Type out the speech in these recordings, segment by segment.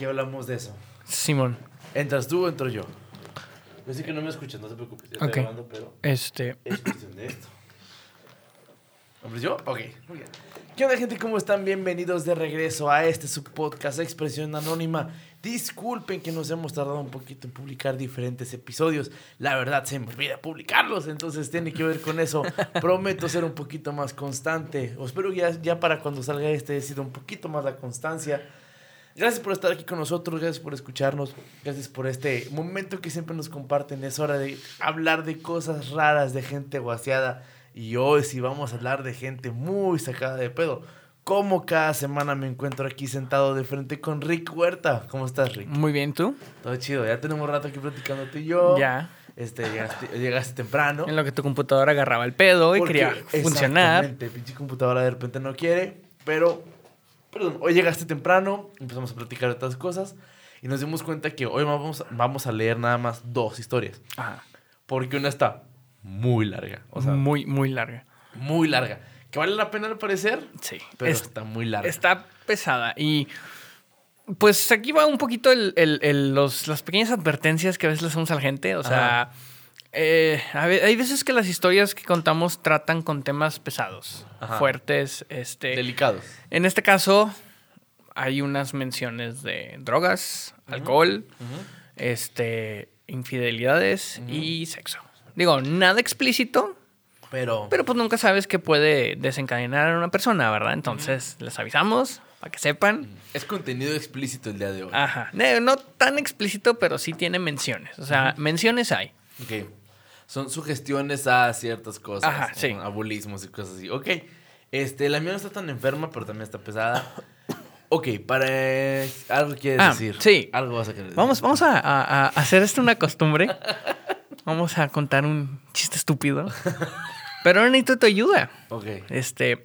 aquí hablamos de eso. Simón. ¿Entras tú o entro yo? Yo sé que no me escuchas, no te preocupes. Estoy Ok. grabando, pero Este. es cuestión de esto. ¿Hombre yo? Ok, muy bien. ¿Qué onda, gente? ¿Cómo están? Bienvenidos de regreso a este su podcast Expresión Anónima. Disculpen que nos hemos tardado un poquito en publicar diferentes episodios. La verdad, se me olvida publicarlos, entonces tiene que ver con eso. Prometo ser un poquito más constante. O espero ya, ya para cuando salga este haya sido un poquito más la constancia. Gracias por estar aquí con nosotros, gracias por escucharnos, gracias por este momento que siempre nos comparten. Es hora de hablar de cosas raras, de gente guaseada. Y hoy sí vamos a hablar de gente muy sacada de pedo. Como cada semana me encuentro aquí sentado de frente con Rick Huerta. ¿Cómo estás, Rick? Muy bien, ¿tú? Todo chido, ya tenemos rato aquí platicando tú y yo. Ya. Este, llegaste, llegaste temprano. En lo que tu computadora agarraba el pedo y Porque- quería funcionar. Exactamente, pinche computadora de repente no quiere, pero, perdón, hoy llegaste temprano, empezamos a platicar de otras cosas y nos dimos cuenta que hoy vamos, vamos a leer nada más dos historias, Ajá. porque una está muy larga, o sea, muy, muy, muy larga. larga, que vale la pena al parecer, Sí. pero Es- está muy larga. está pesada. Y pues aquí va un poquito el- el- el- los, las pequeñas advertencias que a veces le hacemos a la gente. O sea, eh, a hay veces que las historias que contamos tratan con temas pesados, Ajá. fuertes. Este, Delicados. en este caso, hay unas menciones de drogas, alcohol, este, infidelidades y sexo. Digo, nada explícito, Pero, pero pues nunca sabes qué puede desencadenar a una persona, ¿verdad? Entonces, les avisamos para que sepan. es contenido explícito el día de hoy. Ajá. Ne- No tan explícito, pero sí tiene menciones. O sea, menciones hay. Ok. Son sugestiones a ciertas cosas. Ajá, sí. a bulismos y cosas así. Ok. Este, la mía no está tan enferma, pero también está pesada. Ok, para... Algo quieres Ah, decir. sí. Algo vas a querer decir. Vamos, vamos a, a- a hacer esto una costumbre. Vamos a contar un chiste estúpido. Pero ahora necesito tu ayuda. Ok. Este,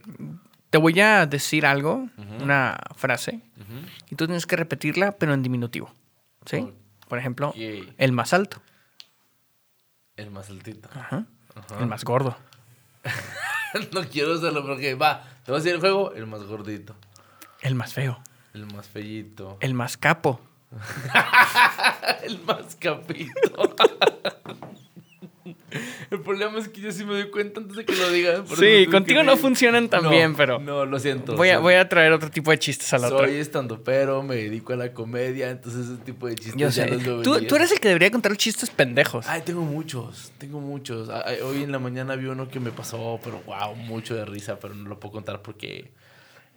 te voy a decir algo, Ujú. una frase, Ujú. y tú tienes que repetirla, pero en diminutivo. ¿Sí? Por ejemplo, el más alto, El más altito. Ajá. Ajá. el más gordo, no quiero hacerlo porque va. Te voy a decir el juego. El más gordito. el más feo, El más fellito. el más capo, el más capito. el problema es que yo sí me doy cuenta antes de que lo digan. Sí, contigo no funcionan tan No, bien, pero- No, lo siento. Voy a, voy a traer otro tipo de chistes a la otra. Soy estando pero me dedico a la comedia, entonces ese tipo de chistes Yo ya sé. los veo Tú, tú eres el que debería contar los chistes pendejos. Ay, tengo muchos, tengo muchos. Ay, hoy en la mañana vi uno que me pasó, pero wow, mucho de risa, pero no lo puedo contar porque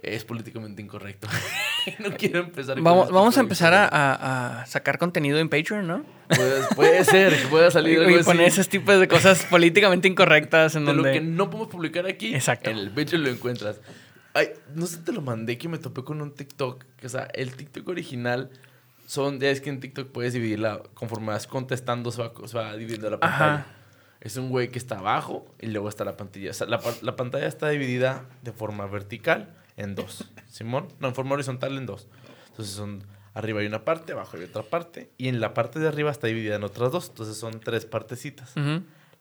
es políticamente incorrecto. no quiero empezar Vamos, este vamos a empezar a, a- a sacar contenido en Patreon, ¿no? Puede, puede ser que pueda salir algo Y así. poner esos tipos de cosas políticamente incorrectas en De lo donde... que no podemos publicar aquí, Exacto. en el Patreon lo encuentras. Ay, no sé te lo mandé que me topé con un TikTok. que, O sea, el TikTok original son, ya es que en TikTok puedes dividirla conforme vas contestando, se va, se va dividiendo la pantalla. Ajá. Es un güey que está abajo y luego está la pantalla. O sea, la, la pantalla está dividida de forma vertical en dos. Simón, no, en forma horizontal en dos. Entonces son arriba hay una parte, abajo hay otra parte y en la parte de arriba está dividida en otras dos. Entonces son tres partecitas.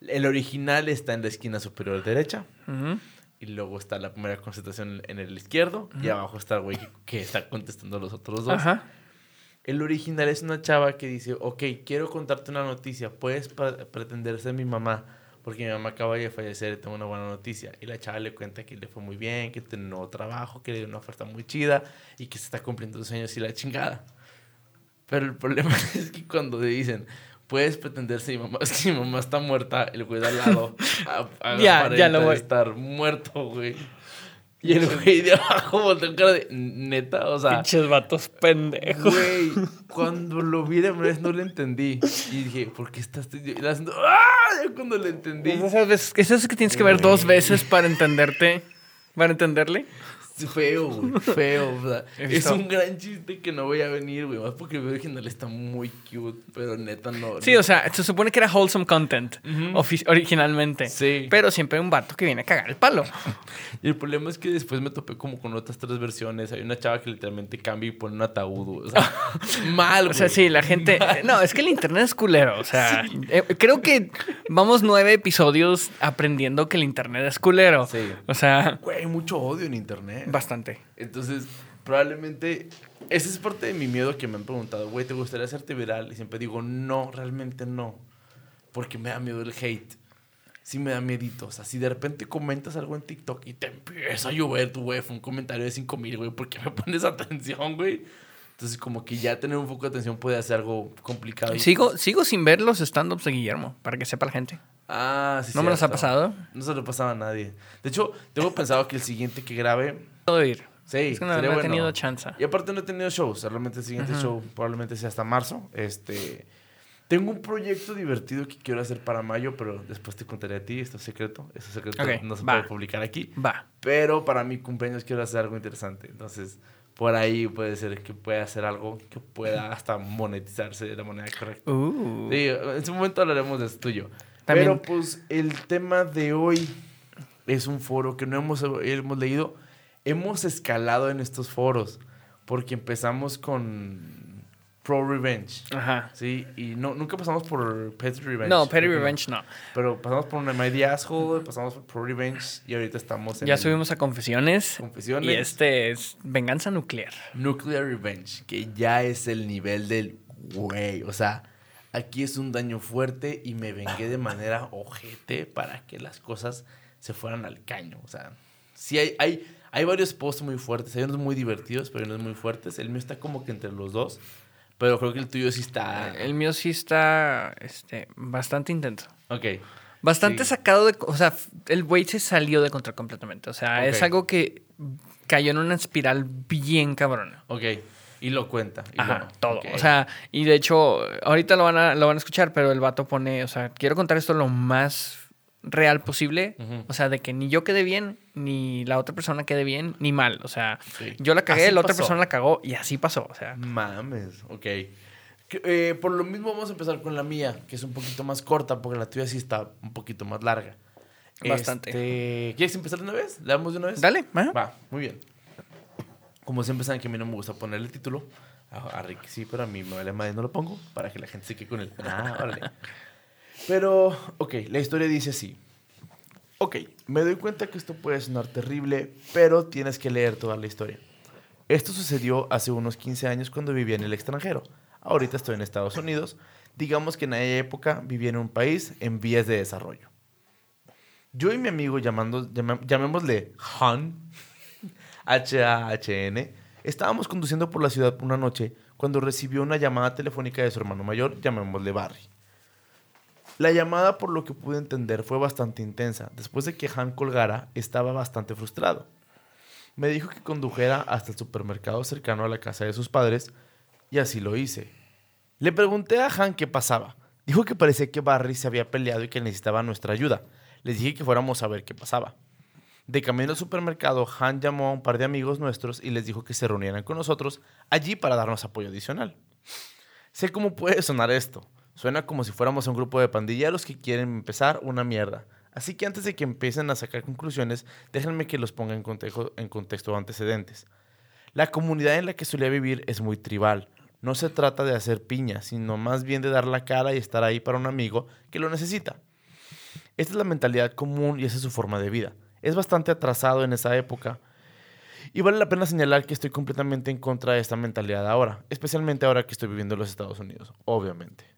El original está en la esquina superior derecha. Y luego está la primera concentración en el izquierdo. Y abajo está el güey que- que está contestando los otros dos. Ajá. El original es una chava que dice, ok, quiero contarte una noticia. Puedes pre- pretender ser mi mamá. Porque mi mamá acaba de fallecer y tengo una buena noticia. Y la chava le cuenta que le fue muy bien, que tiene un nuevo trabajo, que le dio una oferta muy chida y que se está cumpliendo los sueños y la chingada. Pero el problema es que cuando le dicen, puedes pretender ser mi mamá, es que mi mamá está muerta, el güey de al lado a- a- Ya, ya lo voy. estar muerto, güey. Y el güey de abajo volteó cara de neta, o sea, Pinches vatos pendejos. güey, cuando lo vi de vez no lo entendí. Y dije, ¿por qué estás haciendo ¡Ah! Ya cuando lo entendí. Es esas veces, es que tienes que ver dos veces para entenderte. ¿Para entenderle? Feo, güey, feo. o sea, es un gran chiste que no voy a venir, güey. Más porque el video original está muy cute, pero neta no. Sí, o sea, se supone que era wholesome content ofi- originalmente. Sí. Pero siempre hay un vato que viene a cagar el palo. Y el problema es que después me topé como con otras tres versiones. Hay una chava que literalmente cambia y pone un ataúd, güey. O sea, mal, O sea, sí, la gente. No, es que el internet es culero. O sea, eh, creo que vamos nueve episodios aprendiendo que el internet es culero. Sí. O sea, Güey, hay mucho odio en internet. Bastante. Entonces, probablemente ese es parte de mi miedo que me han preguntado, güey, ¿te gustaría hacerte viral? Y siempre digo, no, realmente no. Porque me da miedo el hate. Sí me da miedito. O sea, si de repente comentas algo en TikTok y te empieza a llover tu güey, fue un comentario de 5 mil, güey, ¿por qué me pones atención, güey? Entonces, como que ya tener un foco de atención puede hacer algo complicado. y- Sigo, sigo sin ver los stand-ups de Guillermo, para que sepa la gente. Ah, sí. ¿No me los ha cierto. pasado? No se lo pasaba a nadie. De hecho, tengo pensado que el siguiente que grabe. Puedo ir. Sí, Es que no, sería no he bueno. tenido chance. Y aparte no he tenido shows. Realmente el siguiente show probablemente sea hasta marzo. Este. Tengo un proyecto divertido que quiero hacer para mayo, pero después te contaré a ti. Esto es secreto. Esto es secreto. Ok, no se va. puede publicar aquí. Va. Pero para mi cumpleaños quiero hacer algo interesante. Entonces, por ahí puede ser que pueda hacer algo que pueda hasta monetizarse de la manera correcta. Uh. Sí, en su momento hablaremos de esto tuyo. También- Pero pues el tema de hoy es un foro que no hemos, hemos leído. Hemos escalado en estos foros porque empezamos con Pro Revenge. Ajá. Sí, y no, nunca pasamos por Petty Revenge. No, Petty Revenge no. Pero pasamos por una My Asshole, pasamos por Pro Revenge y ahorita estamos en Ya subimos a confesiones. Confesiones. Y este es venganza nuclear. Nuclear Revenge, que ya es el nivel del güey. O sea, aquí es un daño fuerte y me vengué de manera ojete para que las cosas se fueran al caño. O sea, sí hay, hay, hay varios posts muy fuertes. Hay unos muy divertidos, pero hay unos muy fuertes. El mío está como que entre los dos. Pero creo que el tuyo sí está. El mío sí está este, bastante intenso. Ok. Bastante Sí. sacado de... O sea, el güey se salió de control completamente. O sea, es Ok. algo que cayó en una espiral bien cabrona. Ok. Y lo cuenta. y Ajá, lo- todo. ok. O sea, y de hecho, ahorita lo van, a, lo van a escuchar, pero el vato pone, o sea, quiero contar esto lo más real posible. Ujú. O sea, de que ni yo quede bien, ni la otra persona quede bien, ni mal. O sea, Sí. yo la cagué, Así la otra persona la cagó y así pasó. O sea, Mames, ok. Eh, por lo mismo vamos a empezar con la mía, que es un poquito más corta, porque la tuya sí está un poquito más larga. Bastante. Este, ¿Quieres empezar de una vez? ¿Le damos de una vez? dale. ajá. Va, muy bien. Como siempre saben que a mí no me gusta poner el título. A, Rick sí, pero a mí me vale madre, no lo pongo para que la gente se quede con él. Ah, órale. Pero, ok, la historia dice así. Ok, me doy cuenta que esto puede sonar terrible, pero tienes que leer toda la historia. Esto sucedió hace unos 15 años cuando vivía en el extranjero. Ahorita estoy en Estados Unidos. Digamos que en aquella época vivía en un país en vías de desarrollo. Yo y mi amigo, llamando, llama- llamémosle Han, H-A-H-N, estábamos conduciendo por la ciudad una noche cuando recibió una llamada telefónica de su hermano mayor, llamémosle Barry. La llamada, por lo que pude entender, fue bastante intensa. Después de que Han colgara, estaba bastante frustrado. Me dijo que condujera hasta el supermercado cercano a la casa de sus padres, y así lo hice. Le pregunté a Han qué pasaba. Dijo que parecía que Barry se había peleado y que necesitaba nuestra ayuda. Les dije que fuéramos a ver qué pasaba. De camino al supermercado, Han llamó a un par de amigos nuestros y les dijo que se reunieran con nosotros allí para darnos apoyo adicional. Sé cómo puede sonar esto. Suena como si fuéramos un grupo de pandilleros que quieren empezar una mierda. Así que antes de que empiecen a sacar conclusiones, déjenme que los ponga en contexto, en antecedentes. La comunidad en la que solía vivir es muy tribal. No se trata de hacer piña, sino más bien de dar la cara y estar ahí para un amigo que lo necesita. Esta es la mentalidad común y esa es su forma de vida. Es bastante atrasado en esa época. Y vale la pena señalar que estoy completamente en contra de esta mentalidad ahora, especialmente ahora que estoy viviendo en los Estados Unidos, obviamente.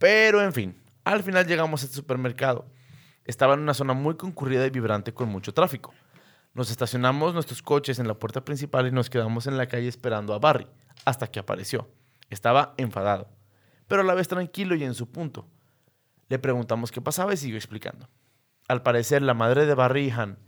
Pero en fin, al final llegamos a este supermercado. Estaba en una zona muy concurrida y vibrante con mucho tráfico. Nos estacionamos nuestros coches en la puerta principal y nos quedamos en la calle esperando a Barry, hasta que apareció. Estaba enfadado, pero a la vez tranquilo y en su punto. Le preguntamos qué pasaba y siguió explicando. Al parecer, la madre de Barry y Han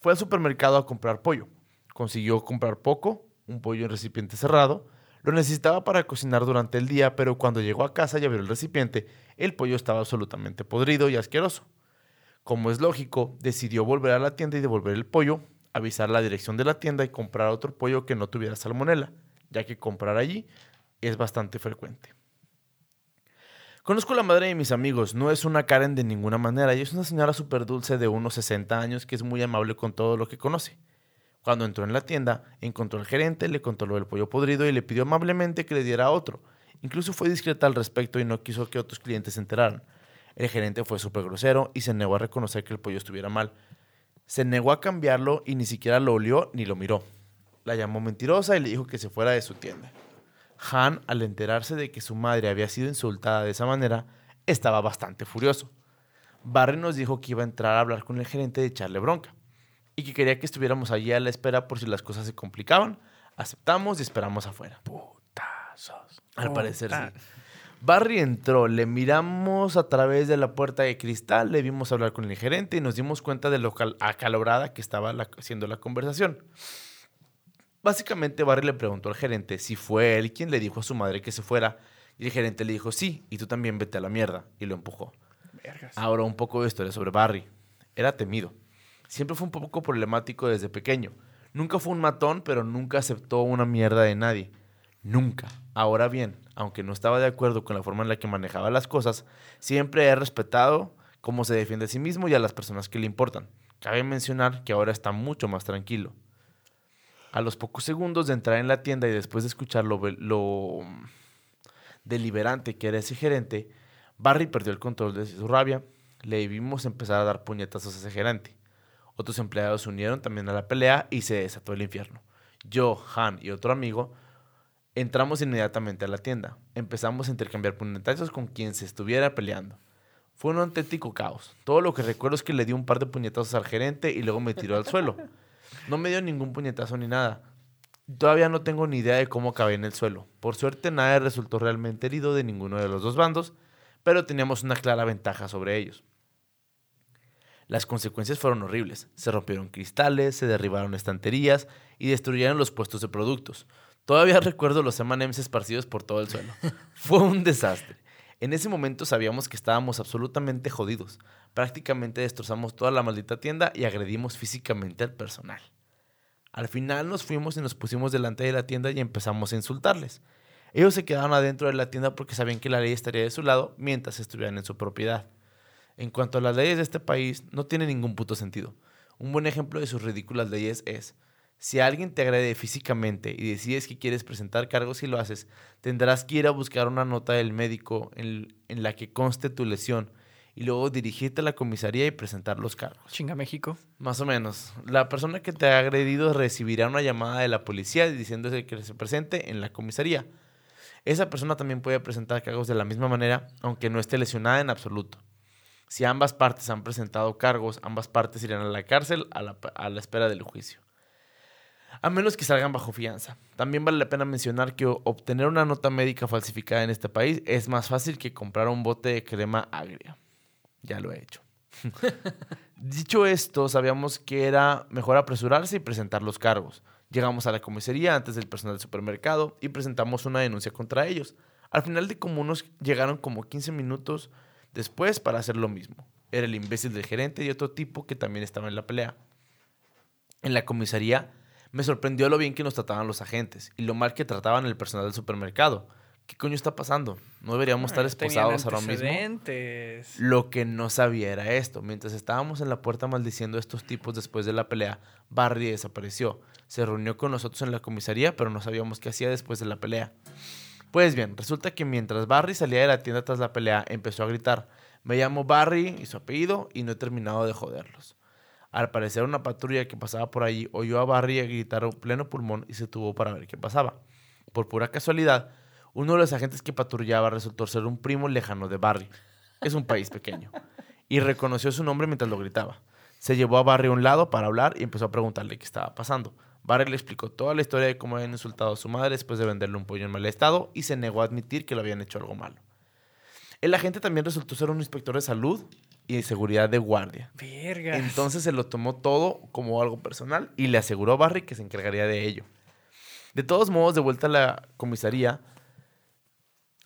fue al supermercado a comprar pollo. Consiguió comprar poco, un pollo en recipiente cerrado. Lo necesitaba para cocinar durante el día, pero cuando llegó a casa y abrió el recipiente, el pollo estaba absolutamente podrido y asqueroso. Como es lógico, decidió volver a la tienda y devolver el pollo, avisar la dirección de la tienda y comprar otro pollo que no tuviera salmonela, ya que comprar allí es bastante frecuente. Conozco a la madre de mis amigos, no es una Karen de ninguna manera, y es una señora súper dulce de unos 60 años que es muy amable con todo lo que conoce. Cuando entró en la tienda, encontró al gerente, le contó lo del pollo podrido y le pidió amablemente que le diera otro. Incluso fue discreta al respecto y no quiso que otros clientes se enteraran. El gerente fue súper grosero y se negó a reconocer que el pollo estuviera mal. Se negó a cambiarlo y ni siquiera lo olió ni lo miró. la llamó mentirosa y le dijo que se fuera de su tienda. Han, al enterarse de que su madre había sido insultada de esa manera, estaba bastante furioso. Barry nos dijo que iba a entrar a hablar con el gerente de echarle bronca y que quería que estuviéramos allí a la espera por si las cosas se complicaban. Aceptamos y esperamos afuera. Putazos. Al parecer sí. Barry entró, le miramos a través de la puerta de cristal, le vimos hablar con el gerente y nos dimos cuenta de lo cal- acalorada que estaba la- haciendo la conversación. Básicamente Barry le preguntó al gerente si fue él quien le dijo a su madre que se fuera y el gerente le dijo sí, y tú también vete a la mierda y lo empujó. Vergas. Ahora un poco de historia sobre Barry. Era temido. Siempre fue un poco problemático desde pequeño. Nunca fue un matón, pero nunca aceptó una mierda de nadie. Nunca. Ahora bien, aunque no estaba de acuerdo con la forma en la que manejaba las cosas, siempre he respetado cómo se defiende a sí mismo y a las personas que le importan. Cabe mencionar que ahora está mucho más tranquilo. A los pocos segundos de entrar en la tienda y después de escuchar lo, lo deliberante que era ese gerente, Barry perdió el control de su rabia. Le vimos empezar a dar puñetazos a ese gerente. Otros empleados se unieron también a la pelea y se desató el infierno. Yo, Han y otro amigo entramos inmediatamente a la tienda. Empezamos a intercambiar puñetazos con quien se estuviera peleando. Fue un auténtico caos. Todo lo que recuerdo es que le di un par de puñetazos al gerente y luego me tiró al suelo. No me dio ningún puñetazo ni nada. Todavía no tengo ni idea de cómo acabé en el suelo. Por suerte nadie resultó realmente herido de ninguno de los dos bandos, pero teníamos una clara ventaja sobre ellos. Las consecuencias fueron horribles. Se rompieron cristales, se derribaron estanterías y destruyeron los puestos de productos. Todavía recuerdo los M&M's esparcidos por todo el suelo. Fue un desastre. En ese momento sabíamos que estábamos absolutamente jodidos. Prácticamente destrozamos toda la maldita tienda y agredimos físicamente al personal. Al final nos fuimos y nos pusimos delante de la tienda y empezamos a insultarles. Ellos se quedaron adentro de la tienda porque sabían que la ley estaría de su lado mientras estuvieran en su propiedad. En cuanto a las leyes de este país, no tiene ningún puto sentido. Un buen ejemplo de sus ridículas leyes es, si alguien te agrede físicamente y decides que quieres presentar cargos y lo haces, tendrás que ir a buscar una nota del médico en, en la que conste tu lesión y luego dirigirte a la comisaría y presentar los cargos. Chinga México. Más o menos. La persona que te ha agredido recibirá una llamada de la policía diciéndose que se presente en la comisaría. Esa persona también puede presentar cargos de la misma manera, aunque no esté lesionada en absoluto. Si ambas partes han presentado cargos, ambas partes irán a la cárcel a la, espera del juicio. A menos que salgan bajo fianza. También vale la pena mencionar que obtener una nota médica falsificada en este país es más fácil que comprar un bote de crema agria. Ya lo he hecho. Dicho esto, sabíamos que era mejor apresurarse y presentar los cargos. Llegamos a la comisaría antes del personal del supermercado y presentamos una denuncia contra ellos. Al final de como unos llegaron como 15 minutos después para hacer lo mismo. Era el imbécil del gerente y otro tipo que también estaba en la pelea. En la comisaría me sorprendió lo bien que nos trataban los agentes y lo mal que trataban el personal del supermercado. ¿Qué coño está pasando? ¿No deberíamos estar Ah, esposados ahora mismo? Lo que no sabía era esto. Mientras estábamos en la puerta maldiciendo a estos tipos después de la pelea, Barry desapareció. Se reunió con nosotros en la comisaría, pero no sabíamos qué hacía después de la pelea. Pues bien, resulta que mientras Barry salía de la tienda tras la pelea, empezó a gritar, me llamo Barry y su apellido y no he terminado de joderlos. Al parecer una patrulla que pasaba por allí oyó a Barry gritar a pleno pulmón y se tuvo para ver qué pasaba. Por pura casualidad, uno de los agentes que patrullaba resultó ser un primo lejano de Barry. Es un país pequeño. Y reconoció su nombre mientras lo gritaba. Se llevó a Barry a un lado para hablar y empezó a preguntarle qué estaba pasando. Barry le explicó toda la historia de cómo habían insultado a su madre después de venderle un pollo en mal estado y se negó a admitir que lo habían hecho algo malo. El agente también resultó ser un inspector de salud y de seguridad de guardia. Vergas. Entonces se lo tomó todo como algo personal y le aseguró a Barry que se encargaría de ello. De todos modos, de vuelta a la comisaría,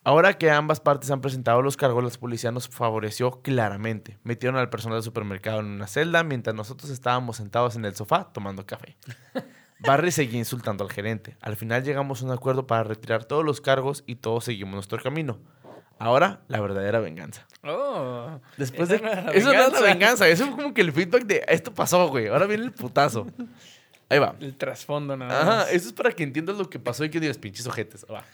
ahora que ambas partes han presentado los cargos, la policía nos favoreció claramente. Metieron al personal del supermercado en una celda mientras nosotros estábamos sentados en el sofá tomando café. Barry seguía insultando al gerente. Al final llegamos a un acuerdo para retirar todos los cargos y todos seguimos nuestro camino. Ahora, la verdadera venganza. Oh. Después de... No era Eso no es la venganza. Eso fue como que el feedback de... Esto pasó, güey. Ahora viene el putazo. Ahí va. El trasfondo nada Ajá, más. eso es para que entiendas lo que pasó y que digas pinches ojetes. Va.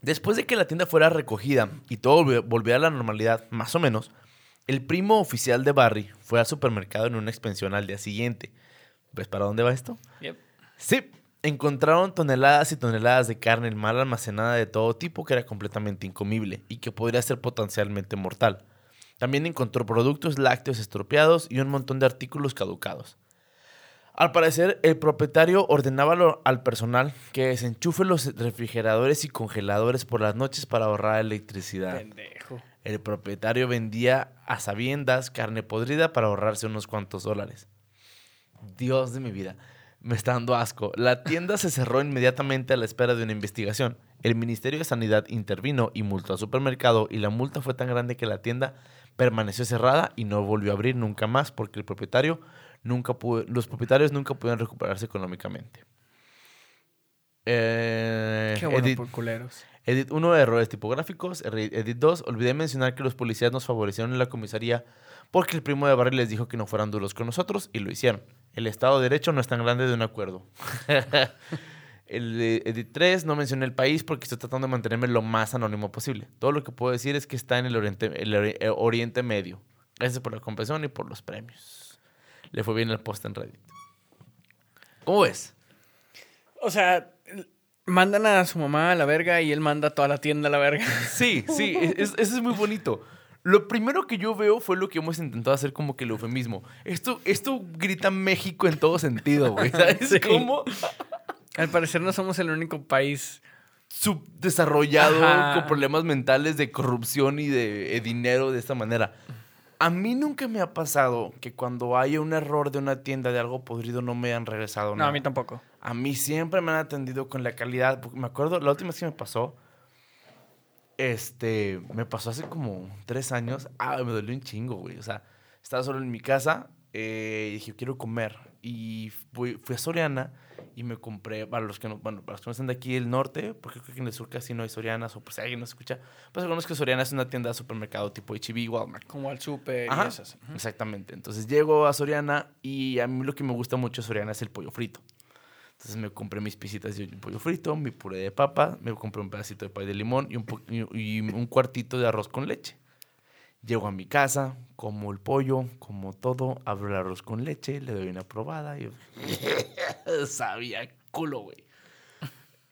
Después de que la tienda fuera recogida y todo volvi- volviera a la normalidad, más o menos, El primo oficial de Barry fue al supermercado en una expansión al día siguiente. ¿Ves para dónde va esto? Yep. Sí, encontraron toneladas y toneladas de carne mal almacenada de todo tipo que era completamente incomible y que podría ser potencialmente mortal. También encontró productos lácteos estropeados y un montón de artículos caducados. Al parecer, el propietario ordenaba al personal que desenchufe los refrigeradores y congeladores por las noches para ahorrar electricidad. Pendejo. El propietario vendía a sabiendas carne podrida para ahorrarse unos cuantos dólares. Dios de mi vida, me está dando asco. La tienda se cerró inmediatamente a la espera de una investigación. El Ministerio de Sanidad intervino y multó al supermercado y la multa fue tan grande que la tienda permaneció cerrada y no volvió a abrir nunca más porque el propietario nunca pudo- los propietarios nunca pudieron recuperarse económicamente. Eh, Qué bueno por culeros. Edit 1, errores tipográficos. Edit 2, olvidé mencionar que los policías nos favorecieron en la comisaría porque el primo de Barry les dijo que no fueran duros con nosotros y lo hicieron. El Estado de Derecho no es tan grande de un acuerdo. el Edit 3, no mencioné el país porque estoy tratando de mantenerme lo más anónimo posible. Todo lo que puedo decir es que está en el Oriente, el eh, Oriente Medio. Gracias por la comprensión y por los premios. Le fue bien el post en Reddit. ¿Cómo ves? O sea, mandan a su mamá a la verga y él manda a toda la tienda a la verga. Sí, sí, es- eso es muy bonito. Lo primero que yo veo fue lo que hemos intentado hacer como que el eufemismo. Esto, esto grita México en todo sentido, güey. ¿Sabes Sí. cómo? Al parecer no somos el único país. Subdesarrollado, Ajá. con problemas mentales de corrupción y de, eh, dinero de esta manera. A mí nunca me ha pasado que cuando haya un error de una tienda de algo podrido no me han regresado No, nada. a mí tampoco. A mí siempre me han atendido con la calidad. porque Me acuerdo, la última vez que me pasó, este, me pasó hace como tres años. Ah, me dolió un chingo, güey. O sea, estaba solo en mi casa eh, y dije, quiero comer. Y fui, fui a Soriana y me compré, para los que no, bueno, para los que no están de aquí del norte, porque creo que en el sur casi no hay Sorianas, o por si alguien no escucha, pues algunos que Soriana es una tienda de supermercado tipo H&B, Walmart. Como al súper Ajá, y esas. Exactamente. Entonces llego a Soriana y a mí lo que me gusta mucho de Soriana es el pollo frito. Entonces me compré mis pisitas de pollo frito, mi puré de papa, me compré un pedacito de pay de limón y un, y un cuartito de arroz con leche. Llego a mi casa, como el pollo, como todo, abro el arroz con leche, le doy una probada y sabía culo, güey.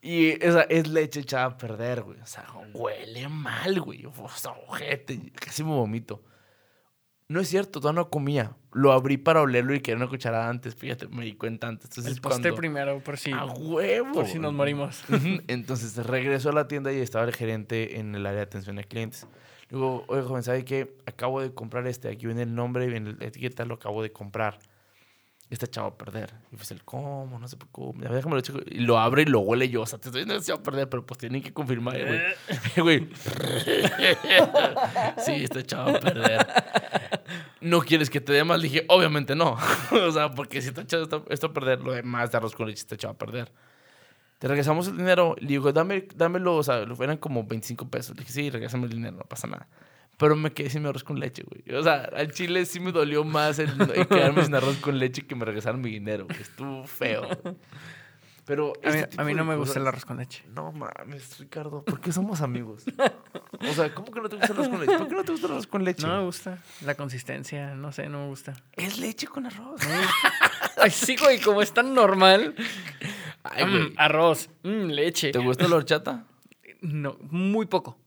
Y esa es leche echada a perder, güey. O sea, huele mal, güey. O sea, ojete, casi me vomito. No es cierto, todavía no comía. Lo abrí para olerlo y quería una cucharada antes. Fíjate, me di cuenta antes. Entonces, El postre cuando- primero, por si, ¡A huevo! por si nos morimos. Entonces regreso a la tienda y estaba el gerente en el área de atención a clientes. Le Digo, oye, joven, ¿sabe qué? Acabo de comprar este. Aquí viene el nombre, viene la etiqueta, lo acabo de comprar. Está echado a perder. Y pues el, ¿cómo? No se preocupe. Ya, déjame lo checo. Y lo abre y lo huele yo. O sea, te estoy diciendo que está a perder, pero pues tienen que confirmar, güey. Sí, está echado a perder. ¿No quieres que te dé más? Le dije, obviamente no. o sea, porque si está echado esto, esto a perder, lo demás de arroz con leche está echado a perder. Te regresamos el dinero. Le digo, dame, dámelo. O sea, eran como 25 pesos. Le dije, sí, regresame el dinero, no pasa nada. Pero me quedé sin mi arroz con leche, güey. O sea, al chile sí me dolió más el, el quedarme sin arroz con leche que me regresaron mi dinero. güey. Estuvo feo. Pero A mí, este a mí no me gusta el arroz con leche. no mames, Ricardo, ¿por qué somos amigos? O sea, ¿cómo que no te gusta el arroz con leche? ¿Por qué no te gusta el arroz con leche? No me gusta. La consistencia, no sé, no me gusta. Es leche con arroz. Ay, sí, güey, como es tan normal. Ay, Mm, arroz, mm, leche. ¿Te gusta la horchata? No, muy poco.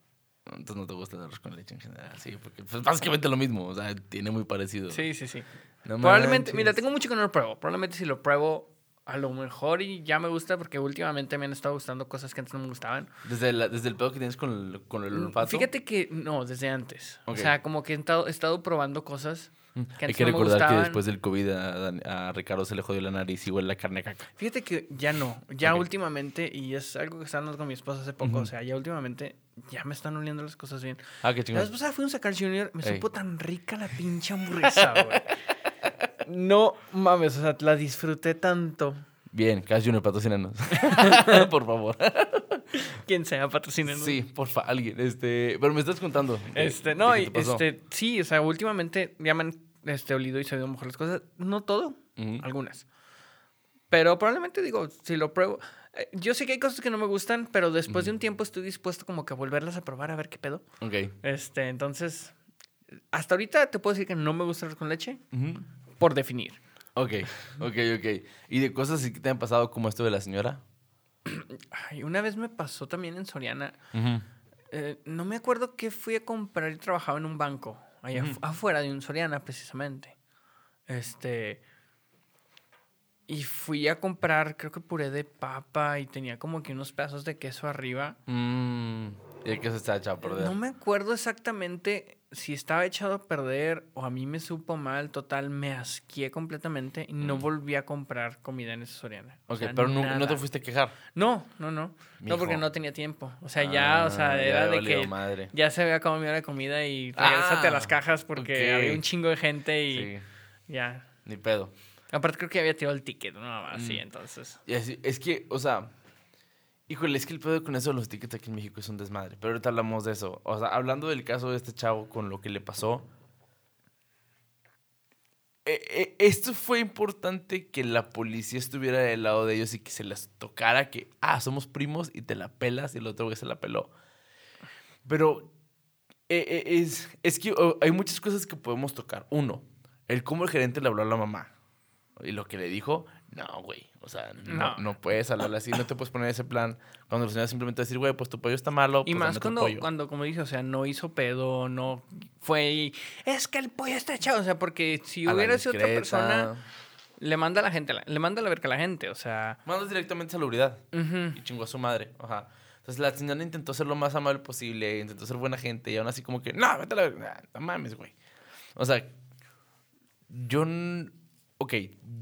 Entonces no te gusta el arroz con leche en general. Sí, porque pues, básicamente lo mismo. O sea, tiene muy parecido. Sí, sí, sí. No Probablemente, manches. mira, tengo mucho que no lo pruebo. Probablemente si lo pruebo, a lo mejor y ya me gusta porque últimamente me han estado gustando cosas que antes no me gustaban. Desde, la- desde el pedo que tienes con el, con el olfato. Mm, Fíjate que no, desde antes. Ok. O sea, como que he estado, he estado probando cosas Mm, que Hay antes que no me recordar que después del COVID a, a Ricardo se le jodió la nariz y huele la carne caca. Fíjate que ya no, ya Ok. últimamente, y es algo que hablando con mi esposa hace poco, Ujú. o sea, ya últimamente ya me están oliendo las cosas bien. Ah, qué La chingón. vez pasada fui a un Sacar Junior, me Ey. supo tan rica la pinche hamburguesa, güey. No mames, o sea, la disfruté tanto. Bien, Cash Junior, patrocínanos. por favor. Quien sea patrocinando. Sí, porfa, alguien. Este, pero me estás contando. Este, no, y este, sí, o sea, últimamente ya me han este, olido y sabido mejor las cosas. No todo, algunas. Pero probablemente digo, si lo pruebo. Eh, Yo sé que hay cosas que no me gustan, pero después de un tiempo estoy dispuesto como que a volverlas a probar a ver qué pedo. Ok. Este, entonces, hasta ahorita te puedo decir que no me gusta el con leche por definir. Ok, ok, ok. ¿Y de cosas así que te han pasado como esto de la señora? Ay, una vez me pasó también en Soriana. Eh, no me acuerdo qué fui a comprar y trabajaba en un banco. Allá afu- afuera de un Soriana, precisamente. Este. Y fui a comprar, creo que puré de papa y tenía como que unos pedazos de queso arriba. Mm, y el queso está echado a perder. No me acuerdo exactamente si estaba echado a perder o a mí me supo mal. Total, me asqué completamente y no volví a comprar comida en esa Soriana. O Mm. Ok, sea, pero no, no te fuiste a quejar. No, no, no. No, porque no tenía tiempo. O sea, ya, o sea, Ah, era de que madre. ya se había acabado mi hora de comida y regresate a las Ah, cajas porque había un chingo de gente y Sí, ya. ni pedo. Aparte creo que había tirado el ticket, nada más, sí, Mm. entonces. Y así- es que, o sea, híjole, es que el pedo con eso de los tickets aquí en México es un desmadre. Pero ahorita hablamos de eso. O sea, hablando del caso de este chavo con lo que le pasó. eh, eh, esto fue importante que la policía estuviera del lado de ellos y que se les tocara que, ah, somos primos y te la pelas y el otro güey se la peló. Pero eh, eh, es, es que hay muchas cosas que podemos tocar. Uno, el cómo el gerente le habló a la mamá. Y lo que le dijo, no, güey. O sea, no, No. no puedes hablarle así, no te puedes poner ese plan. Cuando la señora simplemente a decir, güey, pues tu pollo está malo. Y pues más cuando, pollo". cuando, como dije, o sea, no hizo pedo, no fue y es que el pollo está echado. O sea, porque si A hubiera sido otra persona, le manda a la gente, le manda la verga a la gente, o sea. Mandas directamente a salubridad. ujú. Y chingó a su madre. Ajá. Entonces la señora intentó ser lo más amable posible, intentó ser buena gente y aún así como que, no, vete a la verga, no mames, güey. O sea, yo, ok,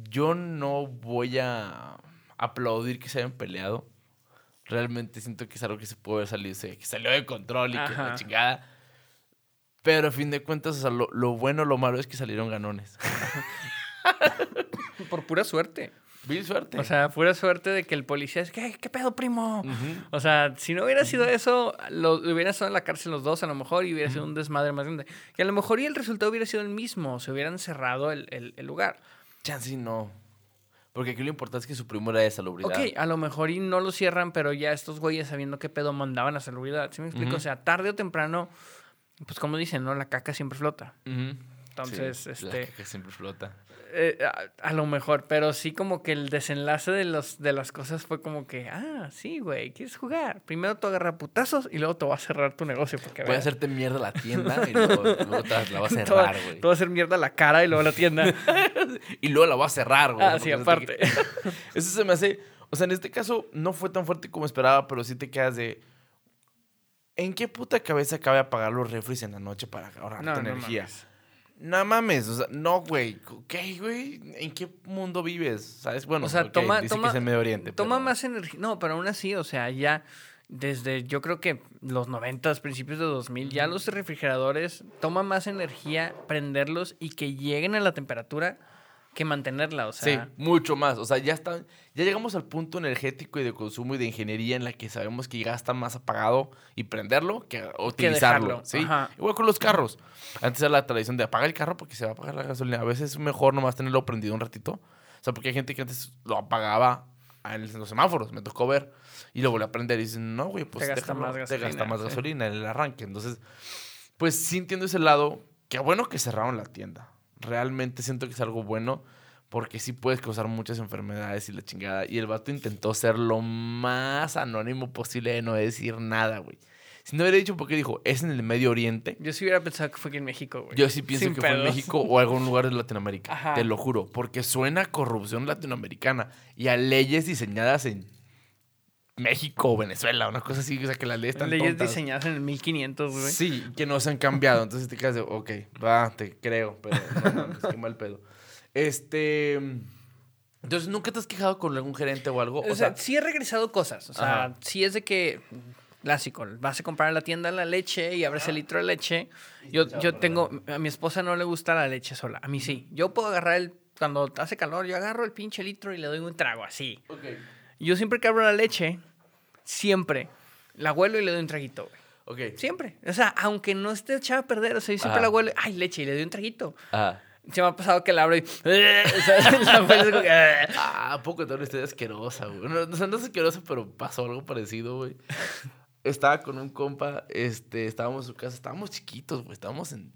yo no voy a aplaudir que se hayan peleado. Realmente siento que es algo que se puede haber salido, que salió de control y que la Ajá. chingada. Pero a fin de cuentas, o sea, lo, lo bueno, lo malo es que salieron ganones. Por pura suerte. Vil suerte. O sea, pura suerte de que el policía es, ¿qué, qué pedo, primo? O sea, si no hubiera sido eso, lo, hubieran estado en la cárcel los dos a lo mejor y hubiera sido un desmadre más grande. Que a lo mejor y el resultado hubiera sido el mismo, se hubieran cerrado el, el- el lugar. Chance no. Porque aquí lo importante es que su primo era de salubridad. Ok, a lo mejor y no lo cierran, pero ya estos güeyes sabiendo qué pedo mandaban a salubridad. ¿Sí me explico? O sea, tarde o temprano, pues como dicen, ¿no? La caca siempre flota. Entonces, Sí, este- La que siempre flota. Eh, a, a lo mejor, pero sí como que el desenlace de, los, de las cosas fue como que, ah, sí, güey, ¿quieres jugar? Primero te agarra putazos y luego te va a cerrar tu negocio. Porque, Voy a hacerte mierda la tienda y luego, luego te la voy a va- cerrar, güey. Te va a hacer mierda la cara y luego la tienda. Y luego la voy a cerrar, güey. ah, sí, aparte. Eso se me hace. O sea, en este caso no fue tan fuerte como esperaba, pero sí te quedas de. ¿En qué puta cabeza cabe apagar los refres en la noche para ahorrarte No, energía? No mames, o sea, no, güey. ¿Qué, güey? ¿En qué mundo vives? ¿Sabes? Bueno, o sea, ok, toma, dice toma, que es en Medio Oriente. toma pero- más energía. No, pero aún así, o sea, ya desde yo creo que los 90, principios de 2000, ya los refrigeradores toma más energía prenderlos y que lleguen a la temperatura que mantenerla, o sea. Sí, mucho más. O sea, ya están, ya llegamos al punto energético y de consumo y de ingeniería en la que sabemos que gasta más apagado y prenderlo que utilizarlo. ¿sí? ajá. Igual con los carros. Antes era la tradición de apagar el carro porque se va a apagar la gasolina. A veces es mejor nomás tenerlo prendido un ratito. O sea, porque hay gente que antes lo apagaba en los semáforos, me tocó ver, y lo volvió a prender y dicen, no, güey, pues Te gasta más te gasolina, gasta más sí. gasolina en el arranque. Entonces, pues sí entiendo ese lado. Qué bueno que cerraron la tienda. Realmente siento que es algo bueno porque sí puedes causar muchas enfermedades y la chingada. Y el vato intentó ser lo más anónimo posible de no decir nada, güey. Si no hubiera dicho porque dijo, es en el Medio Oriente, Yo sí hubiera pensado que fue aquí en México, güey. yo sí pienso Sin que fue en. México o algún lugar de Latinoamérica. Ajá. Te lo juro. Porque suena a corrupción latinoamericana y a leyes diseñadas en México o Venezuela, una cosa así, o sea, que las leyes están Leyes tontas. diseñadas en el 1500, güey. Sí, que no se han cambiado. Entonces te quedas de, ok, va, te creo, pero no mames, qué mal pedo. Este. Entonces, ¿nunca te has quejado con algún gerente o algo? O, sea, sí he regresado cosas. O sea, Ajá. sí es de que. Clásico, vas a comprar en la tienda la leche y abres el litro de leche. Yo, yo tengo. A mi esposa no le gusta la leche sola. A mí sí. Yo puedo agarrar el. Cuando hace calor, yo agarro el pinche litro y le doy un trago así. ok. Yo siempre que abro la leche, siempre la huelo y le doy un traguito, güey. Ok. Siempre. O sea, aunque no esté echada a perder, o sea, yo siempre Ajá. la huelo. Ay, leche, y le doy un traguito. Ah. Se me ha pasado que la abro y. Ah, ¿a poco una historia asquerosa, güey? No, o sea, no es asquerosa, pero pasó algo parecido, güey. Estaba con un compa, este, estábamos en su casa, estábamos chiquitos, güey, estábamos en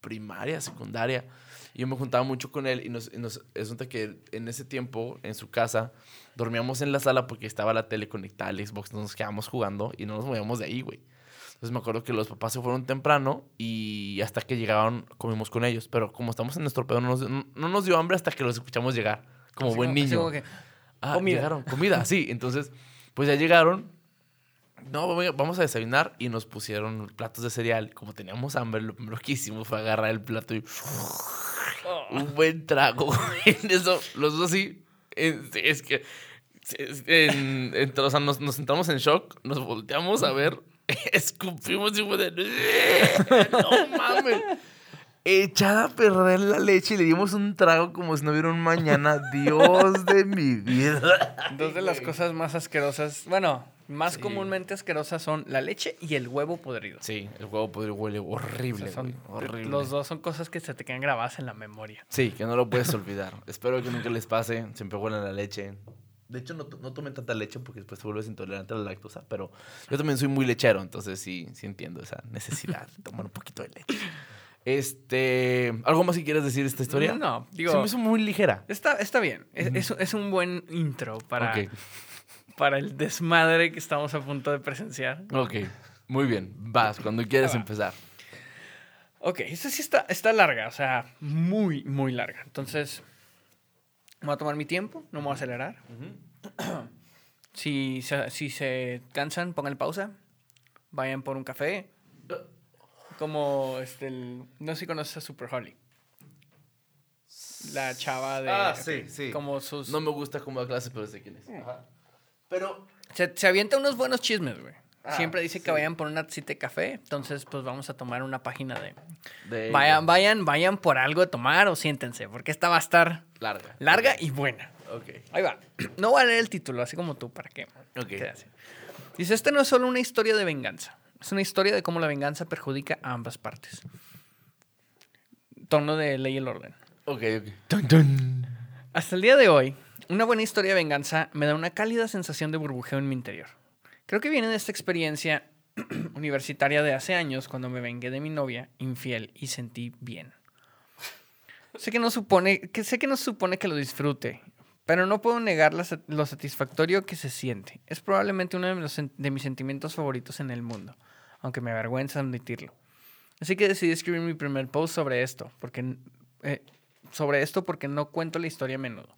primaria, secundaria. Y yo me juntaba mucho con él y nos, y nos resulta que en ese tiempo, en su casa, dormíamos en la sala porque estaba la tele conectada al Xbox, nos quedábamos jugando y no nos movíamos de ahí, güey. Entonces me acuerdo que los papás se fueron temprano y hasta que llegaron comimos con ellos. Pero como estamos en nuestro pedo, no nos, no, no nos dio hambre hasta que los escuchamos llegar. Como Así buen niño. como que, Ah, Comida. llegaron, comida, sí. Entonces, pues ya llegaron. No, vamos- vamos a desayunar y nos pusieron platos de cereal. Como teníamos hambre, lo primero que hicimos fue agarrar el plato y "Oh". un buen trago. En eso, los dos así. Es que. es- En, en- o sea, nos, nos sentamos en shock, nos volteamos a ver, escupimos y fue de. ¡No mames! Echada a perder la leche y le dimos un trago como si no hubiera un mañana. Dios de mi vida. Dos de las cosas más asquerosas, bueno, más Sí. comúnmente asquerosas son la leche y el huevo podrido. Sí, el huevo podrido huele O horrible. sea, son- güey, horrible. Los dos son cosas que se te quedan grabadas en la memoria. Sí, que no lo puedes olvidar. Espero que nunca les pase. Siempre huelen la leche. De hecho, no, no tomen tanta leche porque después te vuelves intolerante a la lactosa. Pero yo también soy muy lechero, entonces sí, sí entiendo esa necesidad de tomar un poquito de leche. Este, ¿Algo más que quieras decir de esta historia? No, digo, Se me hizo muy ligera. está, está bien. Es, es- es un buen intro para, Ok, para el desmadre que estamos a punto de presenciar. ok. Muy bien. Vas, cuando quieras va. empezar. Ok, esta sí está, está larga, o sea, muy, muy larga. Entonces, voy a tomar mi tiempo, no me voy a acelerar. Si se, si se cansan, pongan pausa. Vayan por un café. Como este, el- no sé si conoces a Super Holly. La chava de. Ah, sí, sí. Como sus. No me gusta cómo da clase, pero sé quién es. Ajá. Pero Se, se avienta unos buenos chismes, güey. Ah, Siempre dice sí. que vayan por una cita de café. Entonces, pues vamos a tomar una página de. de Vayan, vayan, vayan por algo de tomar o siéntense, porque esta va a estar larga. larga y buena. Ok. Ahí va. No voy a leer el título, así como tú, ¿para qué? Ok. Quede así. Dice, esta no es solo una historia de venganza. Es una historia de cómo la venganza perjudica a ambas partes. Tono de ley y el orden. Ok, ok. Hasta el día de hoy, una buena historia de venganza me da una cálida sensación de burbujeo en mi interior. Creo que viene de esta experiencia universitaria de hace años cuando me vengué de mi novia infiel y sentí bien. Sé que no supone que sé que no supone que lo disfrute, pero no puedo negar la lo satisfactorio que se siente. Es probablemente uno de mis sentimientos favoritos en el mundo, aunque me avergüenza admitirlo. Así que decidí escribir mi primer post sobre esto, porque eh, sobre esto porque no cuento la historia a menudo.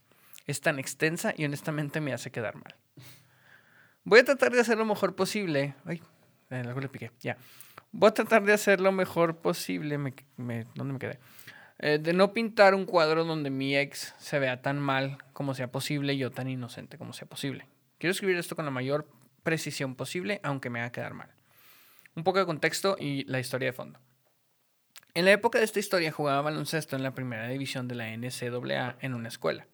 Es tan extensa y honestamente me hace quedar mal. Voy a tratar de hacer lo mejor posible. Ay, algo le piqué. Ya. Voy a tratar de hacer lo mejor posible. Me, me- ¿Dónde me quedé? Eh, de no pintar un cuadro donde mi ex se vea tan mal como sea posible y yo tan inocente como sea posible. Quiero escribir esto con la mayor precisión posible, aunque me haga quedar mal. Un poco de contexto y la historia de fondo. En la época de esta historia jugaba baloncesto en la primera división de la NCAA en una escuela.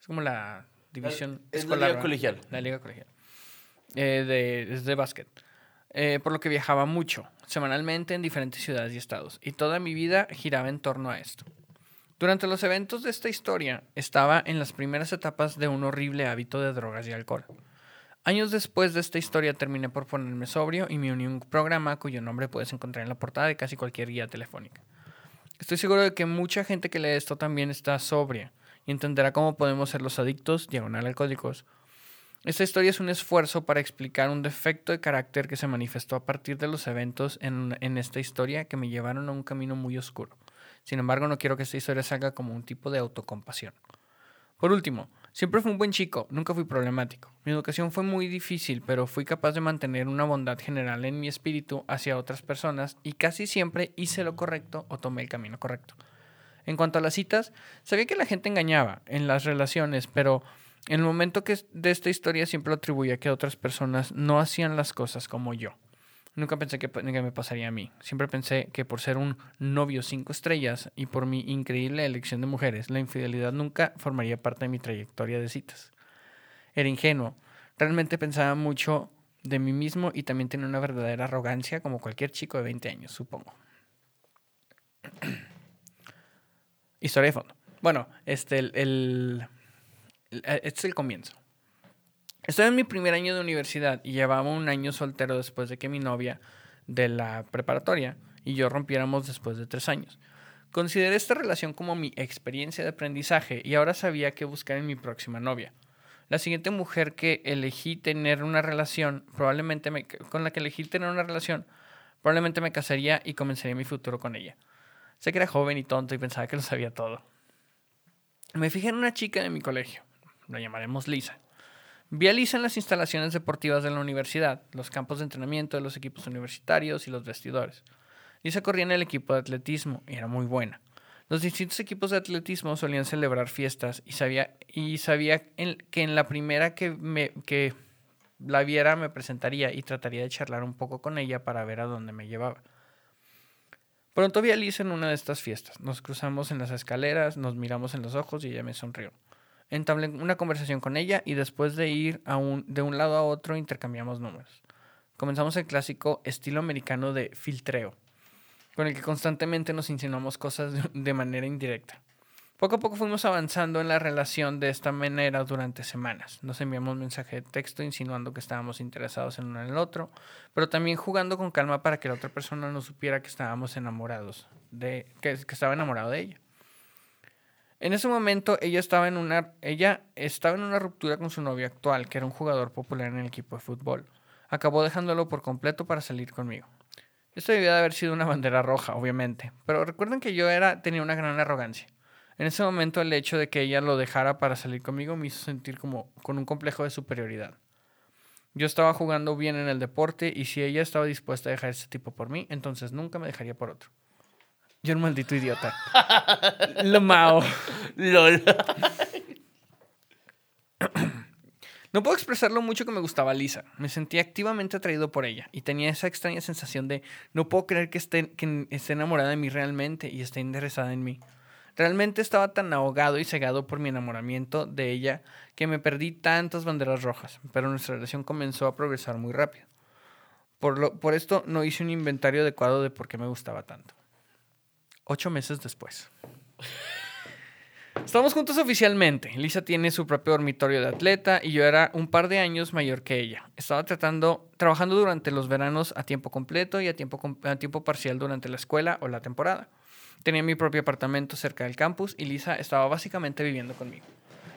Es como la división Es la escolar. liga colegial. La liga colegial. Eh, de, es de básquet. Eh, por lo que viajaba mucho, semanalmente en diferentes ciudades y estados. Y toda mi vida giraba en torno a esto. Durante los eventos de esta historia, estaba en las primeras etapas de un horrible hábito de drogas y alcohol. Años después de esta historia terminé por ponerme sobrio y me uní a un programa cuyo nombre puedes encontrar en la portada de casi cualquier guía telefónica. Estoy seguro de que mucha gente que lee esto también está sobria y entenderá cómo podemos ser los adictos, diagonal alcohólicos. Esta historia es un esfuerzo para explicar un defecto de carácter que se manifestó a partir de los eventos en, en esta historia que me llevaron a un camino muy oscuro. Sin embargo, no quiero que esta historia salga como un tipo de autocompasión. Por último, siempre fui un buen chico, nunca fui problemático. Mi educación fue muy difícil, pero fui capaz de mantener una bondad general en mi espíritu hacia otras personas y casi siempre hice lo correcto o tomé el camino correcto. En cuanto a las citas, sabía que la gente engañaba en las relaciones, pero en el momento que de esta historia siempre lo atribuía que otras personas no hacían las cosas como yo. Nunca pensé que, que me pasaría a mí. Siempre pensé que por ser un novio cinco estrellas y por mi increíble elección de mujeres, la infidelidad nunca formaría parte de mi trayectoria de citas. Era ingenuo. Realmente pensaba mucho de mí mismo y también tenía una verdadera arrogancia como cualquier chico de 20 años, supongo. Historia de fondo. Bueno, este, el, el- el- este es el comienzo. Estoy en mi primer año de universidad y llevaba un año soltero después de que mi novia de la preparatoria y yo rompiéramos después de tres años. Consideré esta relación como mi experiencia de aprendizaje y ahora sabía qué buscar en mi próxima novia. La siguiente mujer que elegí tener una relación, probablemente me, con la que elegí tener una relación, probablemente me casaría y comenzaría mi futuro con ella. Sé que era joven y tonto y pensaba que lo sabía todo. Me fijé en una chica de mi colegio, la llamaremos Lisa. Vi a Lisa en las instalaciones deportivas de la universidad, los campos de entrenamiento de los equipos universitarios y los vestidores. Lisa corría en el equipo de atletismo y era muy buena. Los distintos equipos de atletismo solían celebrar fiestas y sabía, y sabía que en la primera que, me, que la viera me presentaría y trataría de charlar un poco con ella para ver a dónde me llevaba. Pronto vi a Lisa en una de estas fiestas. Nos cruzamos en las escaleras, nos miramos en los ojos y ella me sonrió. Entablé una conversación con ella y después de ir de un lado a otro intercambiamos números. Comenzamos el clásico estilo americano de filtreo con el que constantemente nos insinuamos cosas de manera indirecta. Poco a poco fuimos avanzando en la relación de esta manera durante semanas. Nos enviamos mensaje de texto insinuando que estábamos interesados en uno en el otro, pero también jugando con calma para que la otra persona no supiera que estábamos enamorados, de, que, que estaba enamorado de ella. En ese momento ella estaba en una ella estaba en una ruptura con su novio actual, que era un jugador popular en el equipo de fútbol. Acabó dejándolo por completo para salir conmigo. Esto debía de haber sido una bandera roja, obviamente, pero recuerden que yo era, tenía una gran arrogancia. En ese momento el hecho de que ella lo dejara para salir conmigo me hizo sentir como con un complejo de superioridad. Yo estaba jugando bien en el deporte y si ella estaba dispuesta a dejar ese tipo por mí, entonces nunca me dejaría por otro. Yo un maldito idiota. Lo mao. LOL. No puedo expresar lo mucho que me gustaba Lisa. Me sentía activamente atraído por ella y tenía esa extraña sensación de no puedo creer que esté, que esté enamorada de mí realmente y esté interesada en mí. Realmente estaba tan ahogado y cegado por mi enamoramiento de ella que me perdí tantas banderas rojas, pero nuestra relación comenzó a progresar muy rápido. Por, lo, por esto no hice un inventario adecuado de por qué me gustaba tanto. Ocho meses después. Estamos juntos oficialmente. Lisa tiene su propio dormitorio de atleta y yo era un par de años mayor que ella. Estaba tratando, trabajando durante los veranos a tiempo completo y a tiempo, a tiempo parcial durante la escuela o la temporada. Tenía mi propio apartamento cerca del campus y Lisa estaba básicamente viviendo conmigo.